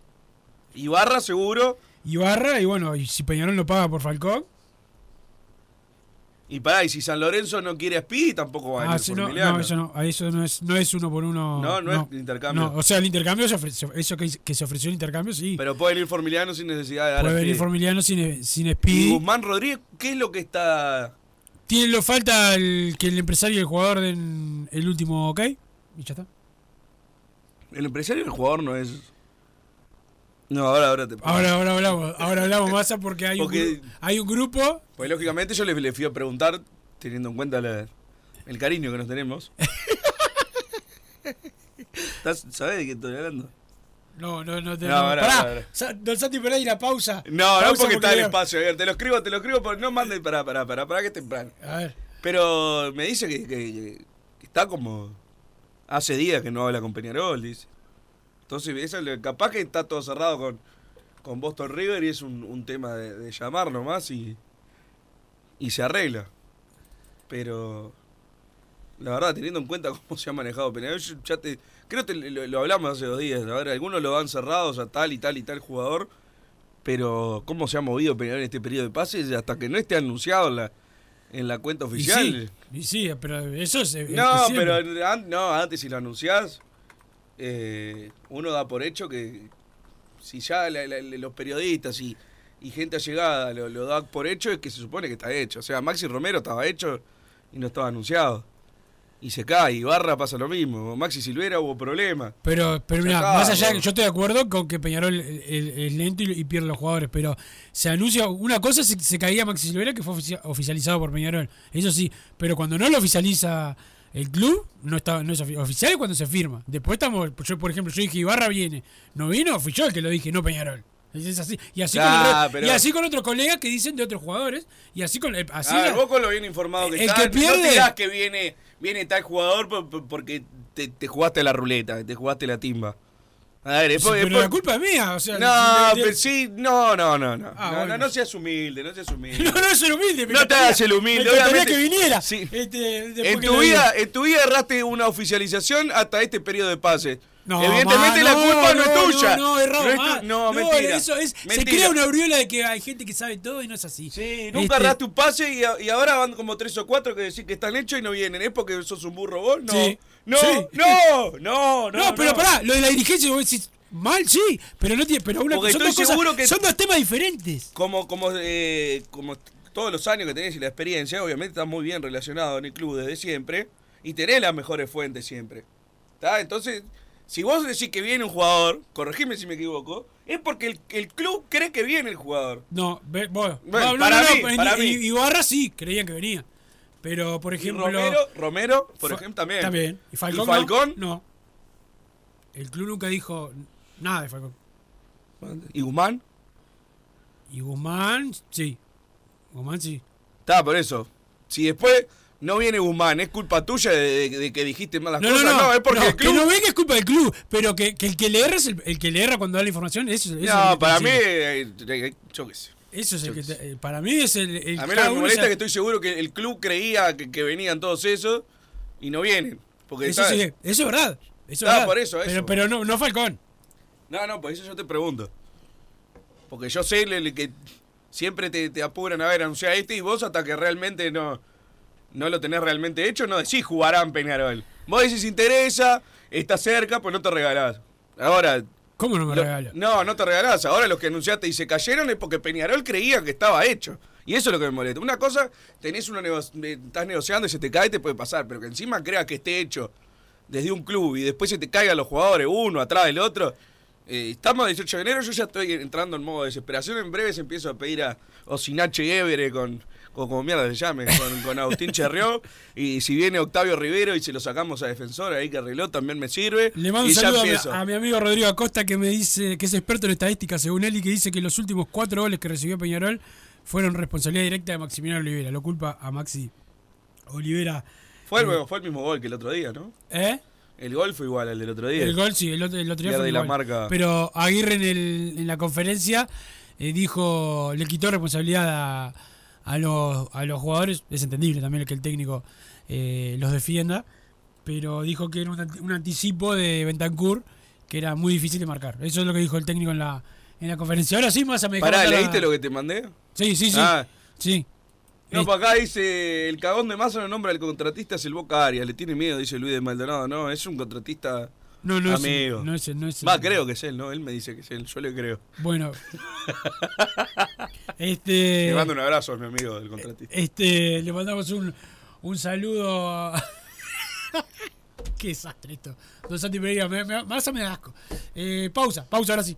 Ibarra, seguro. Ibarra, y bueno, y si Peñarol lo paga por Falcón. Y pará, y si San Lorenzo no quiere a tampoco va a Ah, venir no, no, eso no, eso no es, no es uno por uno. No, no es intercambio. No, o sea, el intercambio, se ofreció- eso que, que se ofreció el intercambio, sí. Pero puede venir Formiliano sin necesidad de dar Puede a venir. Formiliano sin, sin Y. Guzmán Rodríguez, ¿qué es lo que está...? Tiene lo falta el, que el empresario y el jugador den el último ok. Y ya está. El empresario y el jugador no es... No, ahora, ahora te... Ahora, ahora hablamos, ahora hablamos más porque hay, Porque- Un, hay un grupo. Pues lógicamente yo le, le fui a preguntar, teniendo en cuenta la- el cariño que nos tenemos. ¿Estás- ¿Sabés de qué estoy hablando? No, no, no te. No, ahora, pará, ahora. Don Santi Pereira, pausa. No, no Pausa porque está el espacio abierto. Te lo escribo, te lo escribo, pero no mandes para, para, para, para que es temprano. A ver. Pero me dice que, que- que está como. Hace días que no habla con Peñarol, dice. Entonces, eso, capaz que está todo cerrado con, con Boston River y es un, un tema de, de llamar nomás y. Y se arregla. Pero. La verdad, teniendo en cuenta cómo se ha manejado Peñarol, yo ya te. Creo que lo, lo hablamos hace dos días. A ver, algunos lo han cerrado, o sea, tal y tal y tal jugador. Pero cómo se ha movido Peñarol en este periodo de pases hasta que no esté anunciado en la, en la cuenta Y oficial. sí, y sí, pero eso es. No, es pero an- no, antes si lo anunciás, eh, uno da por hecho que si ya la- la- los periodistas y, y gente allegada lo, lo da por hecho, es que se supone que está hecho. O sea, Maxi Romero estaba hecho y no estaba anunciado. Y se cae, y Barra pasa lo mismo. Maxi Silvera hubo problemas. Pero, pero mira, más allá, yo estoy de acuerdo con que Peñarol es lento y, y pierde los jugadores, pero se anuncia, una cosa se, se caía Maxi Silvera que fue oficia- oficializado por Peñarol, eso sí, pero cuando no lo oficializa el club, no está no es ofi- oficial cuando se firma. Después estamos, yo por ejemplo, yo dije Ibarra viene, no vino, fui yo el que lo dije, no Peñarol. Es así. Y así, Ah, con, re- pero- y así con otros colegas que dicen de otros jugadores. Y así con. eh, Así a ver, la- vos con lo bien informado que El estás, que pierde- no que viene, viene tal jugador por- por- porque te, te jugaste la ruleta, te jugaste la timba. A ver, después, pero después- la culpa es mía. O sea, No, pero sí, no, no, no, no. Ah, no, bueno. no, no seas humilde, no seas humilde. No, no soy humilde. No te hagas el humilde, me obviamente. que viniera. Sí. Este, En tu, vida, en tu vida erraste una oficialización hasta este periodo de pase. No, Evidentemente ma, la culpa no, es tuya. No, no, errado, es ma. tu- no, mentira. Eso es, se crea una aureola de que hay gente que sabe todo y no es así. Sí, nunca Este, un pase y, a- y ahora van como tres o cuatro que decís que están hechos y no vienen. ¿Es porque sos un burro vos? No. Sí. No, Sí. no, no, no. No, pero pará, lo de la dirigencia, vos decís, mal, sí, pero no tiene, pero una, Porque son, estoy dos cosas- que- son dos temas diferentes. Como, como, eh, como todos los años que tenés y la experiencia, obviamente estás muy bien relacionado en el club desde siempre y tenés las mejores fuentes siempre. ¿Está? Entonces, si vos decís que viene un jugador, corregime si me equivoco, es porque el, el club cree que viene el jugador. No, bueno, Bueno, no, para no, no, mí, en- para mí. Ibarra sí, creían que venía. Pero, por Y ejemplo... Romero, Romero, por Fa- ejemplo, también. También. ¿Y Falcón? ¿Y Falcón? No. No. El club nunca dijo nada de Falcón. ¿Y Guzmán? Y Guzmán, sí. Guzmán sí. Está, por eso. Si después no viene Guzmán, ¿es culpa tuya de, de- de que dijiste malas No, no, cosas? no, es porque no, el club... que no venga es culpa del club, pero que, que el que le erra es el, el que le erra cuando da la información, eso, eso es No, que para mí, dice. eh, eh, yo qué sé. Eso es el que te- eh, para mí es el, el A mí lo que me molesta es que estoy seguro que el club creía que, que venían todos esos y no vienen. Porque eso, sí, eso es verdad. Eso es verdad. por eso, Pero, eso. pero no, no Falcón. No, no, por eso yo te pregunto. Porque yo sé le- le que siempre te, te apuran a ver, anunciar este y vos hasta que realmente no, no lo tenés realmente hecho, no decís jugarán Peñarol. Vos decís interesa, está cerca, pues no te regalás. Ahora. ¿Cómo no me lo- regalas? No, no te regalás. Ahora los que anunciaste y se cayeron es porque Peñarol creía que estaba hecho. Y eso es lo que me molesta. Una cosa, tenés una nego- eh, estás negociando y se te cae, te puede pasar, pero que encima creas que esté hecho desde un club y después se te caigan los jugadores uno atrás del otro. Eh, estamos a 18 de enero, yo ya estoy entrando en modo de desesperación. En breve se empiezo a pedir a Osinache Évere con, con como mierda se llame, con, con Agustín Cherrió. Y si viene Octavio Rivero y se lo sacamos a defensor, ahí que arregló, también me sirve. Le mando un saludo a mi, empiezo. a mi amigo Rodrigo Acosta que me dice que es experto en estadística según él y que dice que los últimos cuatro goles que recibió Peñarol fueron responsabilidad directa de Maximiliano Olivera. Lo culpa a Maxi Olivera. Fue el, fue el mismo gol que el otro día, ¿no? ¿Eh? El gol fue igual al del otro día. El gol sí, el otro, el otro día fue la igual. marca. Pero Aguirre en, el- en la conferencia eh, dijo, le quitó responsabilidad a, a los, a los jugadores. Es entendible también que el técnico eh, los defienda. Pero dijo que era un, un anticipo de Bentancur que era muy difícil de marcar. Eso es lo que dijo el técnico en la, en la conferencia. Ahora sí vas a me Pará, ¿leíste la- lo que te mandé? Sí, sí, sí. Ah. Sí. No, para acá dice, el cagón de Massa no nombra al contratista, es el Boca Arias, le tiene miedo, dice Luis de Maldonado. No, es un contratista No, no es- amigo. no es- no es- Va, creo que es él, ¿no? Él me dice que es él, yo le creo. Bueno. este. Le mando un abrazo a mi amigo del contratista. Este, le mandamos un, un saludo. a- Qué desastre esto. Don Santi Pereira, me, me, me, me da asco. Eh, pausa, pausa ahora sí.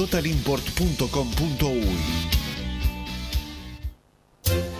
www.totalimport.com.uy.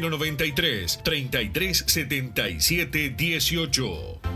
093 3377 18.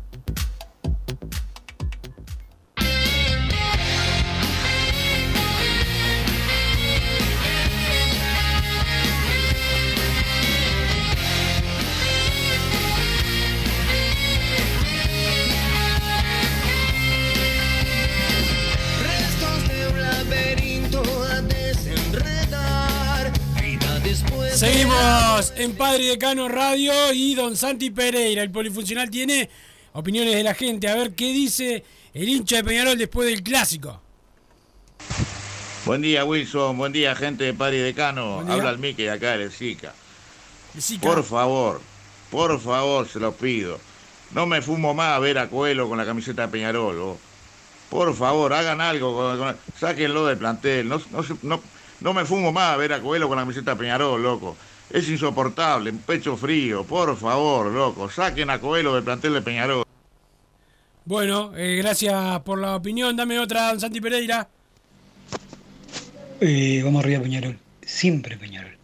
En Padre Decano Radio y Don Santi Pereira. El polifuncional tiene opiniones de la gente. A ver qué dice el hincha de Peñarol después del clásico. Buen día, Wilson. Buen día, gente de Padre Decano. Habla el Mickey de acá, del Zika. Por favor, por favor, se lo pido. No me fumo más a ver a Coelho con la camiseta de Peñarol. Por favor, hagan algo, con- con- sáquenlo del plantel. No, no, no, no me fumo más a ver a Coelho con la camiseta de Peñarol, loco. Es insoportable, pecho frío, por favor, loco. Saquen a Coelho del plantel de Peñarol. Bueno, eh, gracias por la opinión. Dame otra, don Santi Pereira. Eh, vamos arriba Peñarol, siempre Peñarol.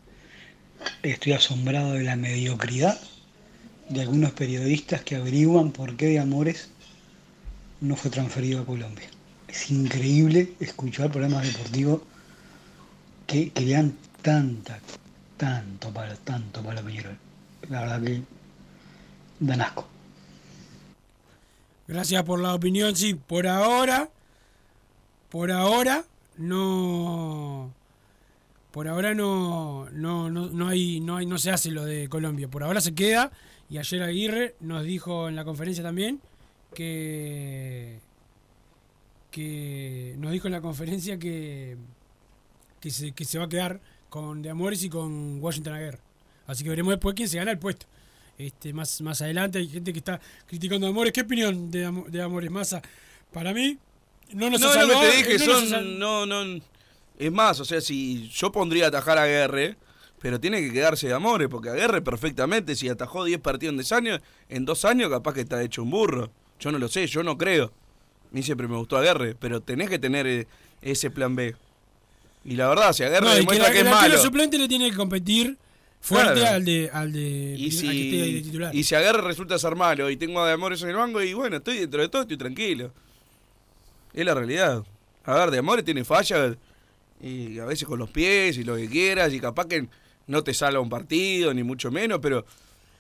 Estoy asombrado de la mediocridad de algunos periodistas que averiguan por qué de Amores no fue transferido a Colombia. Es increíble escuchar programas deportivos que, que le dan tanta, tanto para, tanto para Peñarol. La verdad que dan asco. Gracias por la opinión. Sí, por ahora, por ahora no, por ahora no, no, no, no hay, no hay, no se hace lo de Colombia. Por ahora se queda. Y ayer Aguirre nos dijo en la conferencia también que, que nos dijo en la conferencia que, que se, que se va a quedar con De Amores y con Washington Aguirre. Así que veremos después quién se gana el puesto. Este, más, más adelante hay gente que está criticando a Amores. ¿Qué opinión de, Amo- de Amores Massa? Para mí, no nos no, lo que te dije, no son. sal- No, no. Es más, o sea, si yo pondría a atajar a Guerre, pero tiene que quedarse de amores, porque a Guerre perfectamente, si atajó 10 partidos en 10 años, en dos años capaz que está hecho un burro. Yo no lo sé, yo no creo. A mí siempre me gustó a Guerre, pero tenés que tener eh, ese plan B. Y la verdad, si a Guerre No, que demuestra que, el es malo. suplente le tiene que competir fuerte Claro. al de al de Y que esté si, de titular. y si a Guerre resulta ser malo y tengo a de amores en el banco, y bueno, estoy dentro de todo, estoy tranquilo. Es la realidad. A ver, de amores tiene fallas y a veces con los pies y lo que quieras, y capaz que no te salga un partido, ni mucho menos, pero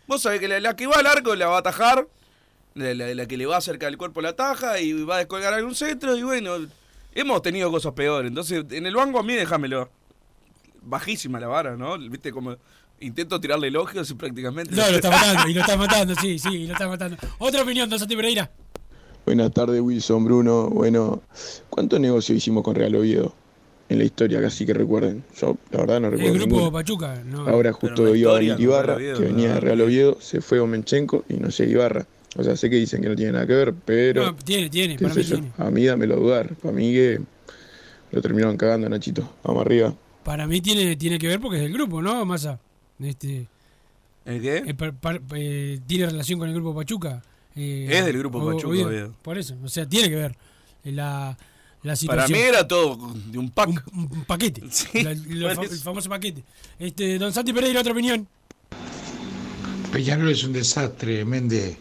vos sabés que la, la que va al arco la va a atajar, la, la- la que le va a acercar el cuerpo la taja y va a descolgar algún centro, y bueno, hemos tenido cosas peores. Entonces, en el banco a mí déjamelo. Bajísima la vara, ¿no? Viste como intento tirarle elogios y prácticamente. No, lo está matando, y lo está matando, sí, sí, y lo está matando. Otra opinión, don Santi Pereira. Buenas tardes, Wilson, Bruno. Bueno, ¿cuánto negocio hicimos con Real Oviedo? En la historia, casi que recuerden. Yo, la verdad, no El recuerdo. grupo ninguno. Pachuca, no. Ahora justo iba a Ibarra, que venía de. Real Oviedo, se fue Omenchenko y no llega Ibarra. O sea, sé que dicen que no tiene nada que ver, pero. No, tiene, tiene, para mí yo. tiene. A mí dámelo a dudar. Para mí que lo terminaron cagando, Nachito. Vamos arriba. Para mí tiene, tiene que ver porque es del grupo, ¿no, Massa? Este, ¿El qué? eh, par- par- eh, tiene relación con el grupo Pachuca. eh, Es del grupo o- Pachuca. Oviedo. Por eso, o sea, tiene que ver eh, la, la Para situación. mí era todo de un pack. Un, un paquete. La- lo por fa- eso. el famoso paquete. Este, don Santi Pereira, otra opinión. Peñarol es un desastre, Méndez.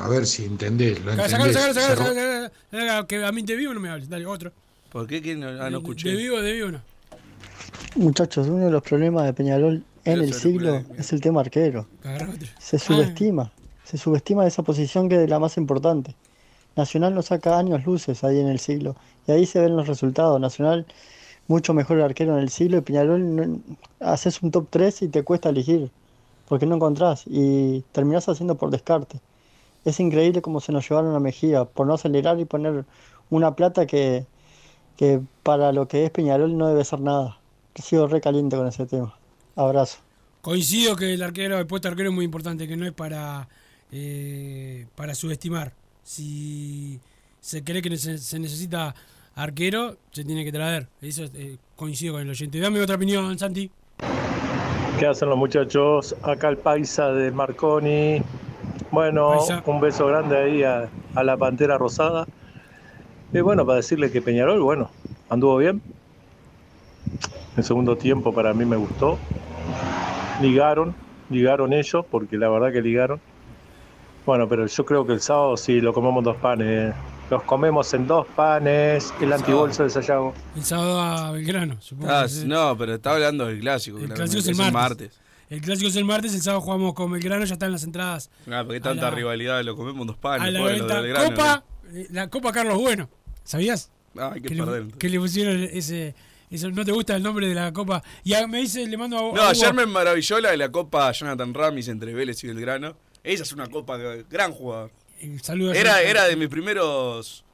A ver si entendés, lo entendés. sacalo, Se sacalo, ro- sacalo, sacalo, Que a mí de vivo no me hables. Dale, otro. ¿Por qué? ¿Quién no, ah, no escuché? De vivo, de vivo no. Muchachos, uno de los problemas de Peñarol en Quiero el siglo es el tema arquero. Se subestima, se subestima esa posición que es la más importante. Nacional nos saca años luces ahí en el siglo y ahí se ven los resultados. Nacional mucho mejor arquero en el siglo y Peñarol no- haces un top 3 y te cuesta elegir porque no encontrás y terminás haciendo por descarte. Es increíble cómo se nos llevaron a Mejía por no acelerar y poner una plata que, que para lo que es Peñarol no debe ser nada. He sido re caliente con ese tema. Abrazo. Coincido que el arquero, el puesto de arquero es muy importante, que no es para, eh, para subestimar. Si se cree que se, se necesita arquero, se tiene que traer. Eso eh, coincido con el oyente. Dame otra opinión, Santi. ¿Qué hacen los muchachos? Acá el paisa de Marconi. Bueno, Paisa. un beso grande ahí a, a la Pantera Rosada. Y bueno, para decirle que Peñarol, bueno, anduvo bien. El segundo tiempo para mí me gustó. Ligaron, ligaron ellos, porque la verdad que ligaron. Bueno, pero yo creo que el sábado sí lo comemos dos panes. Los comemos en dos panes, el antibolso de Sayago. El sábado a Belgrano, supongo. Ah, no, pero está hablando del clásico. el clásico es el martes. El clásico es el martes, el sábado jugamos con Belgrano, ya están las entradas. Ah, porque tanta la- rivalidad, lo comemos dos panes. a la pobre, venta. del grano, Copa, eh, la Copa Carlos Bueno. ¿Sabías? Ah, hay que que, le, que le pusieron ese, eso. ¿No te gusta el nombre de la Copa? Y a- me dice, le mando a, No, a ayer me maravilló la de la Copa Jonathan Ramis entre Vélez y Belgrano. Esa es una copa gran jugador. saludo a Era, era de mis primeros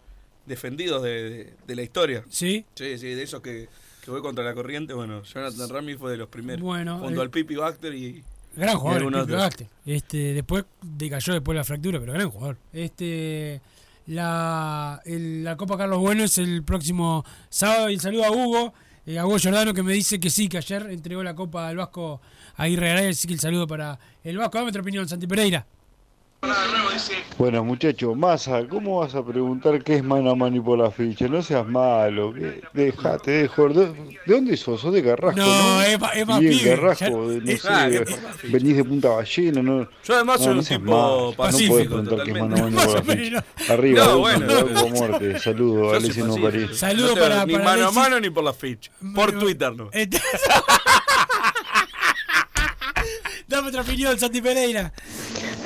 defendidos de, de- de la historia. ¿Sí? Sí, sí, de esos que, que voy contra la corriente. Bueno, Jonathan Ramis fue de los primeros. Bueno, junto eh, al Pipi Baxter y. Gran jugador, el. Pipe Gacte. Este, después decayó después de la fractura, pero gran jugador. Este, la, el- la Copa Carlos Bueno es el próximo sábado. Y el saludo a Hugo, eh, a Hugo Giordano, que me dice que sí, que ayer entregó la Copa al Vasco a Aguirre Garay. Así que el saludo para el Vasco. Dame otra opinión, Santi Pereira. Bueno, muchachos, Massa, ¿cómo vas a preguntar qué es mano a mano y por la ficha? No seas malo, que dejate de joder. ¿De de dónde sos? ¿Sos de Carrasco? No, No, es más Carrasco, ya- de- no es- sé, ah, de- es más venís de Punta Ballena, no. Yo además no, soy no un seas tipo malo, No podés preguntar qué es mano a mano y por la ficha. Arriba, No, bueno. a muerte. Saludos, Alexis no. París. Saludo No te- para- Ni para mano a mano ni por la ficha. Por Twitter, ¿no? Este- Dame otra opinión, Santi Pereira.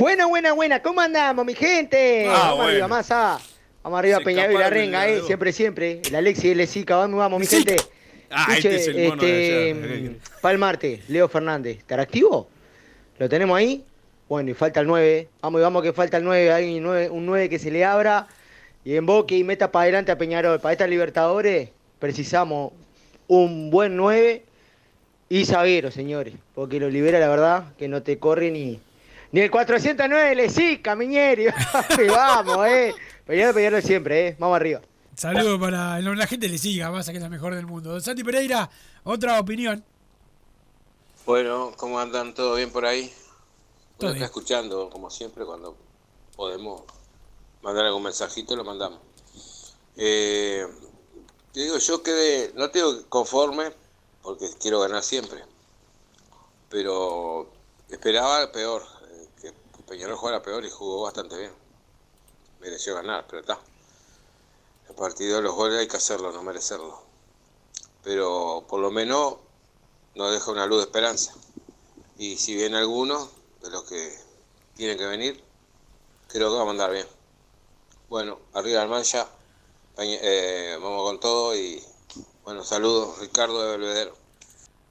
Buena, buena, buena. ¿Cómo andamos, mi gente? Ah, vamos bueno. arriba, masa. Vamos arriba, Peñarol y la renga, eh. Siempre, siempre. El Alexis y el Esica, vamos, vamos, mi gente. Ah, Escuche, este es el mono este, mm, Para el martes, Leo Fernández. ¿Estará activo? ¿Lo tenemos ahí? Bueno, y falta el 9. Vamos y vamos que falta el 9. Hay un 9, un 9 que se le abra y emboque y meta para adelante a Peñarol. Para estas Libertadores precisamos un buen 9 y zaguero, señores. Porque lo libera, la verdad, que no te corre ni, ni el 409 le sí, Camiñeri. vamos, eh. Peñarol, Peñarol siempre, eh. Vamos arriba. Saludo para la gente le siga, Massa, que es la mejor del mundo. Don Santi Pereira, otra opinión. Bueno, ¿cómo andan? ¿Todo bien por ahí? Todo Bueno, bien. acá escuchando, como siempre, cuando podemos mandar algún mensajito, lo mandamos. Eh, te digo, yo quedé, no te digo conforme, porque quiero ganar siempre, pero esperaba peor, Peñarol jugara peor y jugó bastante bien. Mereció ganar, pero está. El partido de los goles hay que hacerlo, no merecerlo. Pero por lo menos nos deja una luz de esperanza. Y si viene alguno de los que tienen que venir, creo que va a mandar bien. Bueno, arriba Almancha, Peña- eh, vamos con todo y bueno, saludos, Ricardo de Belvedere.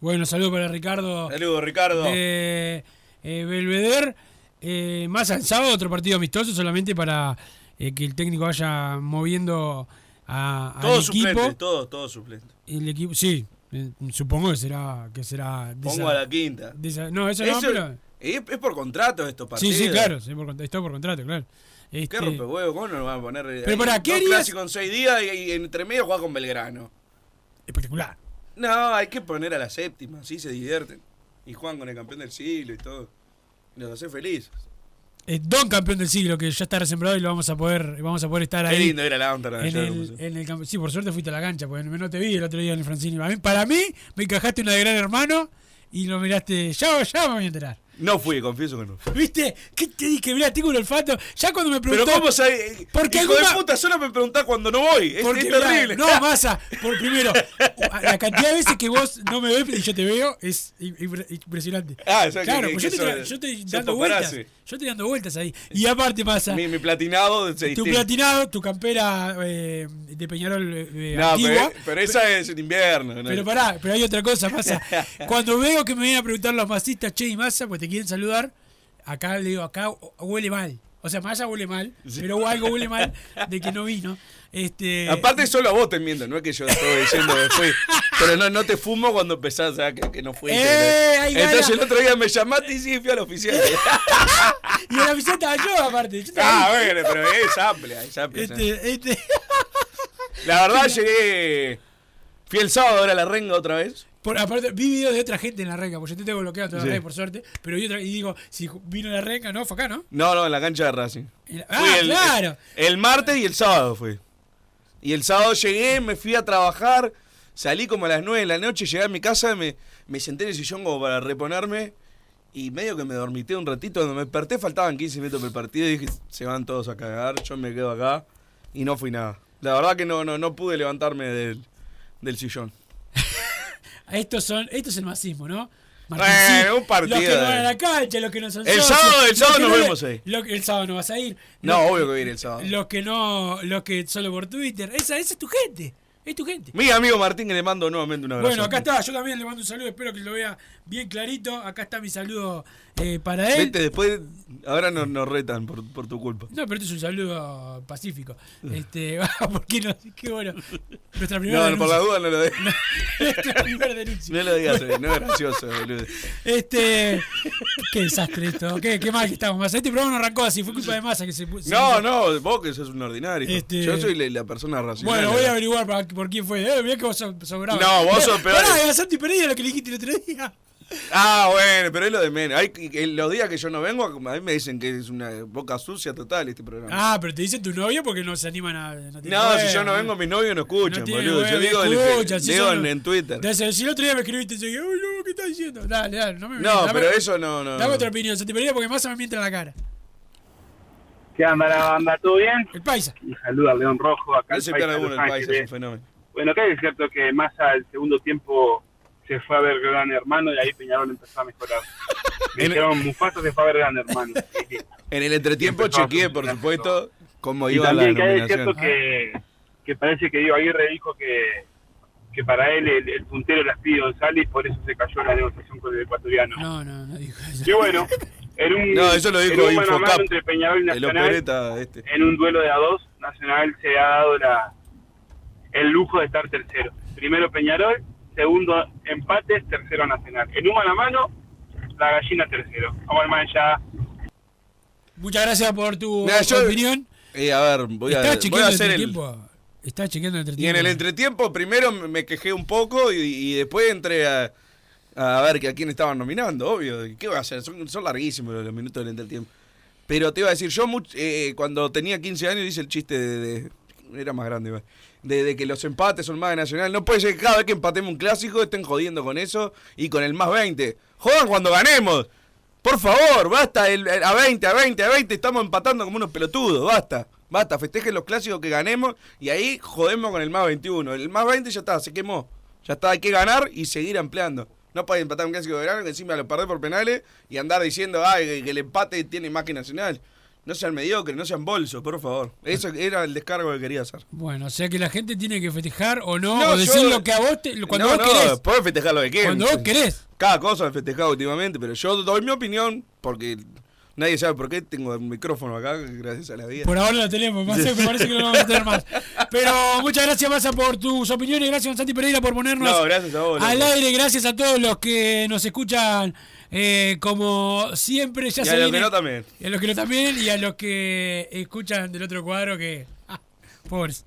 Bueno, saludo para Ricardo. Saludos, Ricardo. De eh, Belvedere. Eh, más al sábado, otro partido amistoso, solamente para eh, que el técnico vaya moviendo a, al Todos equipo. suplentes, todos, todos suplentes. El equipo, sí, eh, supongo que será. Que será de Pongo esa- a la quinta. de esa- no, eso, no, pero. es, es por contrato estos Sí, partidos. sí, claro, sí, por, contra- está por contrato, claro. ¿Qué Este, rompehuevo? ¿Cómo no nos van a poner? Pero ahí pará, ¿qué harías? en seis días y, y entre medio juega con Belgrano. Espectacular. No, hay que poner a la séptima, así se divierten. Y juegan con el campeón del siglo y todo. Y los hace felices. eh, don campeón del siglo que ya está resembrado y lo vamos a poder vamos a poder estar Qué ahí lindo ir a la Amsterdam en el, en el sí por suerte fuiste a la cancha porque no te vi el otro día en el Francini. A mí- para mí me encajaste una de gran hermano y lo miraste ya ya me voy a enterar No fui, confieso que no. ¿Viste? ¿Qué te dije? Mirá, tengo un olfato. Ya cuando me Pero preguntó. ¿cómo sabes? Porque Hijo alguna- de puta, solo me preguntás cuando no voy. Es, Porque, es mirá, terrible. no, Massa, por primero, la cantidad de veces que vos no me ves y yo te veo es impre- impresionante. Ah, o sea, que- claro, que- pues yo, te, yo estoy sos dando vueltas. Yo estoy dando vueltas ahí. Y aparte, Massa, Mi, mi platinado se tu platinado, tu campera eh, de Peñarol eh, No, antigua. pero, pero esa es en invierno. ¿no? Pero pará, pero hay otra cosa, Massa. Cuando veo que me vienen a preguntar los masistas, che y Massa, pues te quieren saludar, acá le digo, acá huele mal. O sea, Massa huele mal, pero algo huele mal de que no vino. Este, Aparte solo a vos te miento, no es que yo estoy diciendo fui. Pero no, no te fumo cuando empezás a que, que no fuiste. ¡Eh! Entonces el otro día me llamaste y sí, fui al oficial. Y en la visita estaba yo, aparte. Yo estaba ah, bueno, pero es amplia, es amplia. es amplia. Este, este, La verdad llegué... Fui el sábado ahora a la renga otra vez. Por, aparte, vi videos de otra gente en la renga, porque yo te tengo bloqueado todas las Sí. redes, por suerte. Pero vi otra, y digo, si vino la renga, no, fue acá, ¿no? No, no, en la cancha de Racing. Ah, Fui el, claro. El martes y el sábado fui. Y el sábado llegué, me fui a trabajar, salí como a las 9 de la noche, llegué a mi casa, me, me senté en el sillón como para reponerme y medio que me dormité un ratito. Cuando me desperté faltaban 15 minutos para el partido y dije, se van todos a cagar, yo me quedo acá y no fui nada. La verdad que no, no, no pude levantarme del, del sillón. Estos son, esto es el masismo, ¿no? Bueno, un partido Los que no van a la cancha, los que no son El socios, sábado- el sábado nos no vemos ahí. lo que- el sábado no vas a ir. No, Los- obvio que voy a ir el sábado. Los que no, los que solo por Twitter. Esa, esa es tu gente. Es tu gente. Mi amigo Martín, que le mando nuevamente un abrazo. Bueno, acá está, yo también le mando un saludo, espero que lo vea bien clarito. Acá está mi saludo eh, para él. Vete, después, ahora nos, nos retan por, por tu culpa. No, pero este es un saludo pacífico. Este, ¿por qué no? Qué bueno. Nuestra primera No, por la duda no lo digas. Nuestra primera denuncia. No lo digas, eh, no es gracioso, boludo. Este. Qué desastre esto. Qué, qué mal que estamos. Massa. Este programa no arrancó así, fue culpa de masa que se se No, no, vos que sos un ordinario. Este- Yo soy la, la persona racional. Bueno, voy a averiguar por, por quién fue. Eh, mirá que vos bravo. No, vos sos peor. Pará, era Santi Pereira lo que le dijiste el otro día. Ah, bueno, pero es lo de menos. Hay, los días que yo no vengo, a mí me dicen que es una boca sucia total este programa. Ah, pero te dicen tu novio porque no se animan a. No, no, si yo no vengo, mis novios no escuchan, No boludo. Yo digo, escuchan, si en, en Twitter. Entonces, si el otro día me escribiste, yo dije, uy, no, ¿qué estás diciendo? Dale, dale, no me No, pero eso no, no. Dame otra opinión, Santi Pereira, porque más me miente en la cara. ¿Qué anda la banda? ¿Todo bien? El paisa. Un saludo al León Rojo, acá No el se paisa uno, el país es un fenómeno. Bueno, acá es cierto que más al segundo tiempo se fue a ver Gran Hermano y ahí Peñarol empezó a mejorar. Dijeron, Mufasa se fue a ver Gran Hermano. En el entretiempo a chequeé, por supuesto, cómo y iba la también que es cierto que, que parece que Diego Aguirre dijo que, que para él el, el puntero era Speedy González y por eso se cayó la negociación con el ecuatoriano. No, no, no dijo eso. Y bueno, en un, No, eso lo dijo en un mano a mano Infocap, entre Peñarol y el Nacional, opereta este. en un duelo de a dos, Nacional se ha dado la, el lujo de estar tercero. Primero Peñarol, segundo empates, tercero Nacional. En un mano a mano, la gallina tercero. Vamos al ya. Muchas gracias por tu Mira, yo- opinión. Eh, a ver, voy a, ¿Estás voy a chequeando el hacer el... entretiempo? ¿Estás chequeando el Y entretiempo? en el entretiempo primero me me quejé un poco y, y después entré a, a ver que a quién estaban nominando, obvio. ¿Qué voy a hacer? Son, son larguísimos los, minutos del entretiempo. Pero te iba a decir, yo much- eh, cuando tenía 15 años hice el chiste de... de- era más grande, igual, De, que los empates son más de Nacional. No puede ser que cada vez que empatemos un clásico estén jodiendo con eso y con el más 20. Jodan cuando ganemos. Por favor, basta. El, el- a 20, a 20, a 20. Estamos empatando como unos pelotudos. Basta. Basta. Festejen los clásicos que ganemos y ahí jodemos con el más 21. El más 20 ya está, se quemó. Ya está, hay que ganar y seguir ampliando. No pueden empatar un clásico de verano que encima lo perdés por penales y andar diciendo ay, que, que el empate tiene más que Nacional. No sean mediocres, no sean bolsos, por favor. Eso era el descargo que quería hacer. Bueno, o sea que la gente tiene que festejar o no, No, o decir yo- lo que a vos te, cuando no, vos no, querés. podés festejar lo que quieras. Cuando vos querés. Cada cosa he festejado últimamente, pero yo doy mi opinión porque nadie sabe por qué tengo un micrófono acá, gracias a la vida. Por ahora lo tenemos, más me parece que no lo vamos a tener más. Pero muchas gracias, Massa, por tus opiniones. Gracias, Santi Pereira, por ponernos No, gracias a vos, al aire. Gracias a todos los que nos escuchan eh, como siempre. Ya Y se a los que no también. Y a los que no también. Y a los que escuchan del otro cuadro que... ah, pobres.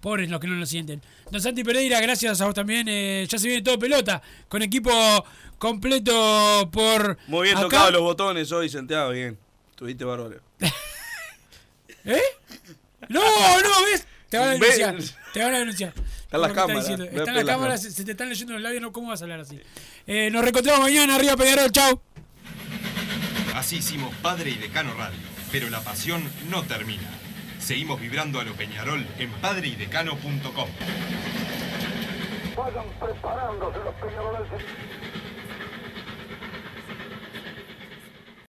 Pobres los que no lo sienten. Don Santi Pereira, gracias a vos también. eh, ya se viene todo pelota. Con equipo completo por Muy bien acá. tocado los botones hoy, Santiago, bien. Tuviste bárbaro. ¿Eh? No, no, ¿ves? Te van a denunciar. Te van a denunciar. Están las cámaras, Están las cámaras, se te están leyendo los labios, no, ¿cómo vas a hablar así? Eh, nos reencontramos mañana, arriba Peñarol, chau. Así hicimos Padre y Decano Radio, pero la pasión no termina. Seguimos vibrando a lo Peñarol en padreidecano.com. Vayan preparándose los peñaroles.